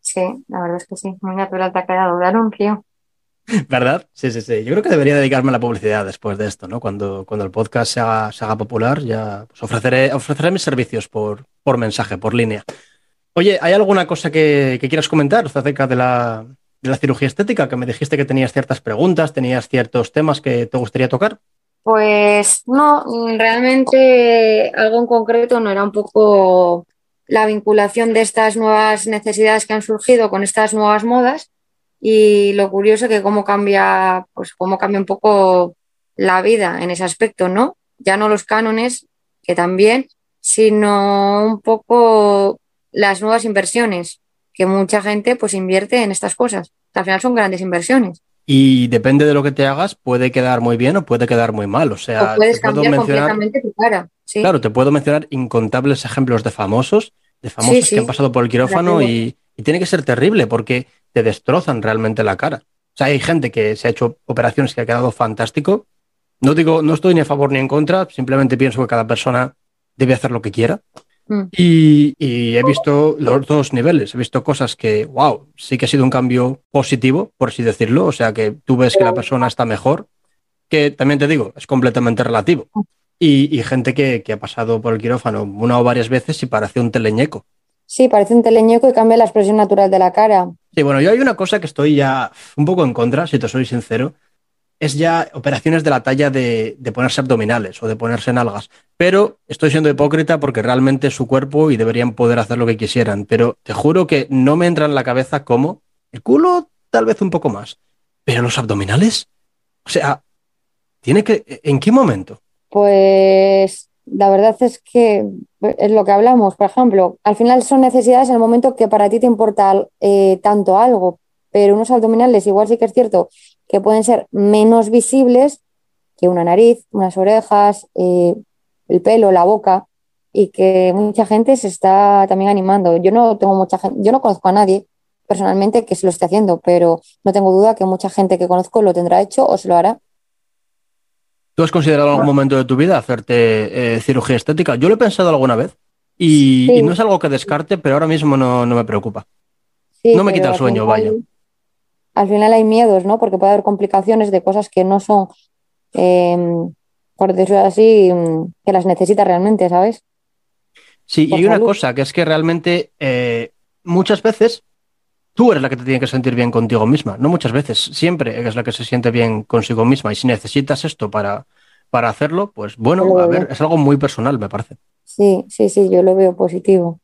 Sí, la verdad es que sí. Muy natural te ha quedado de anuncio. ¿Verdad? Sí, sí, sí. Yo creo que debería dedicarme a la publicidad después de esto, ¿no? Cuando, cuando el podcast se haga, popular, ya pues ofreceré, ofreceré mis servicios por, por mensaje, por línea. Oye, ¿hay alguna cosa que, quieras comentar acerca de la, de la cirugía estética? Que me dijiste que tenías ciertas preguntas, tenías ciertos temas que te gustaría tocar. Pues no, realmente algo en concreto no era un poco la vinculación de estas nuevas necesidades que han surgido con estas nuevas modas y lo curioso que cómo cambia, pues cómo cambia un poco la vida en ese aspecto, ¿no? Ya no los cánones, que también, sino un poco las nuevas inversiones, que mucha gente pues invierte en estas cosas. Al final son grandes inversiones. Y depende de lo que te hagas, puede quedar muy bien o puede quedar muy mal. O sea, puedes cambiar completamente tu cara. Claro, te puedo mencionar incontables ejemplos de famosos, de famosos que han pasado por el quirófano y, tiene que ser terrible porque te destrozan realmente la cara. O sea, hay gente que se ha hecho operaciones que ha quedado fantástico. No digo, no estoy ni a favor ni en contra, simplemente pienso que cada persona debe hacer lo que quiera. Mm. Y, y, he visto los dos niveles. He visto cosas que, wow, sí que ha sido un cambio positivo, por así decirlo. O sea, que tú ves que la persona está mejor, que también te digo, es completamente relativo y, gente que, ha pasado por el quirófano una o varias veces y parece un teleñeco. Sí, parece un teleñeco y cambia la expresión natural de la cara. Sí, bueno, yo hay una cosa que estoy ya un poco en contra, si te soy sincero, es ya operaciones de la talla de, ponerse abdominales o de ponerse nalgas. Pero estoy siendo hipócrita porque realmente es su cuerpo y deberían poder hacer lo que quisieran. Pero te juro que no me entra en la cabeza cómo. El culo tal vez un poco más. Pero los abdominales. O sea, tiene que. ¿En qué momento? Pues la verdad es que es lo que hablamos, por ejemplo, al final son necesidades en el momento que para ti te importa eh, tanto algo, pero unos abdominales igual sí que es cierto que pueden ser menos visibles que una nariz, unas orejas, eh, el pelo, la boca, y que mucha gente se está también animando. Yo no tengo mucha gente, yo no conozco a nadie personalmente que se lo esté haciendo, pero no tengo duda que mucha gente que conozco lo tendrá hecho o se lo hará ¿Tú has considerado en algún momento de tu vida hacerte eh, cirugía estética? Yo lo he pensado alguna vez y, no es algo que descarte, pero ahora mismo no, me preocupa. no me quita el sueño, vaya. Al final hay miedos, ¿no? Porque puede haber complicaciones de cosas que no son, em, por decirlo así, mm, que las necesita realmente, ¿sabes? Sí, y una cosa, que es que realmente eh, muchas veces tú eres la que te tiene que sentir bien contigo misma, no muchas veces, siempre eres la que se siente bien consigo misma y si necesitas esto para, para hacerlo, pues bueno, a ver, es algo muy personal, me parece. Sí, sí, sí, yo lo veo positivo.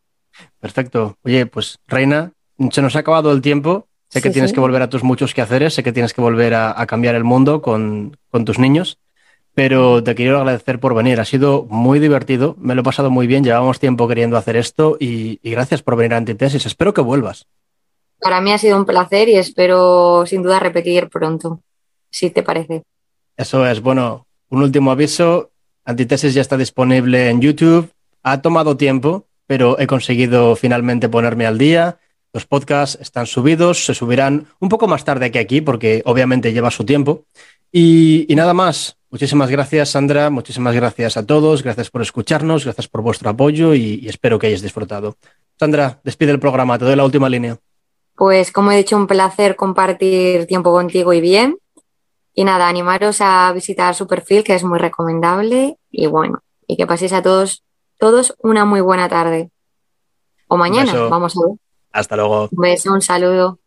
Perfecto. Oye, pues Reina, se nos ha acabado el tiempo. Sé que tienes que volver a tus muchos quehaceres, sé que tienes que volver a, cambiar el mundo con, tus niños, pero te quiero agradecer por venir. Ha sido muy divertido, me lo he pasado muy bien, llevamos tiempo queriendo hacer esto y, gracias por venir a Antitesis. Espero que vuelvas. Para mí ha sido un placer y espero sin duda repetir pronto, si te parece. Eso es. Bueno, un último aviso. Antitesis ya está disponible en YouTube. Ha tomado tiempo, pero he conseguido finalmente ponerme al día. Los podcasts están subidos, se subirán un poco más tarde que aquí, porque obviamente lleva su tiempo. Y, nada más. Muchísimas gracias, Sandra. Muchísimas gracias a todos. Gracias por escucharnos. Gracias por vuestro apoyo y, espero que hayáis disfrutado. Sandra, despide el programa. Te doy la última línea. Pues, como he dicho, un placer compartir tiempo contigo y bien. Y nada, animaros a visitar su perfil, que es muy recomendable. Y bueno, y que paséis a todos, todos una muy buena tarde. O mañana, vamos a ver. Hasta luego. Un beso, un saludo.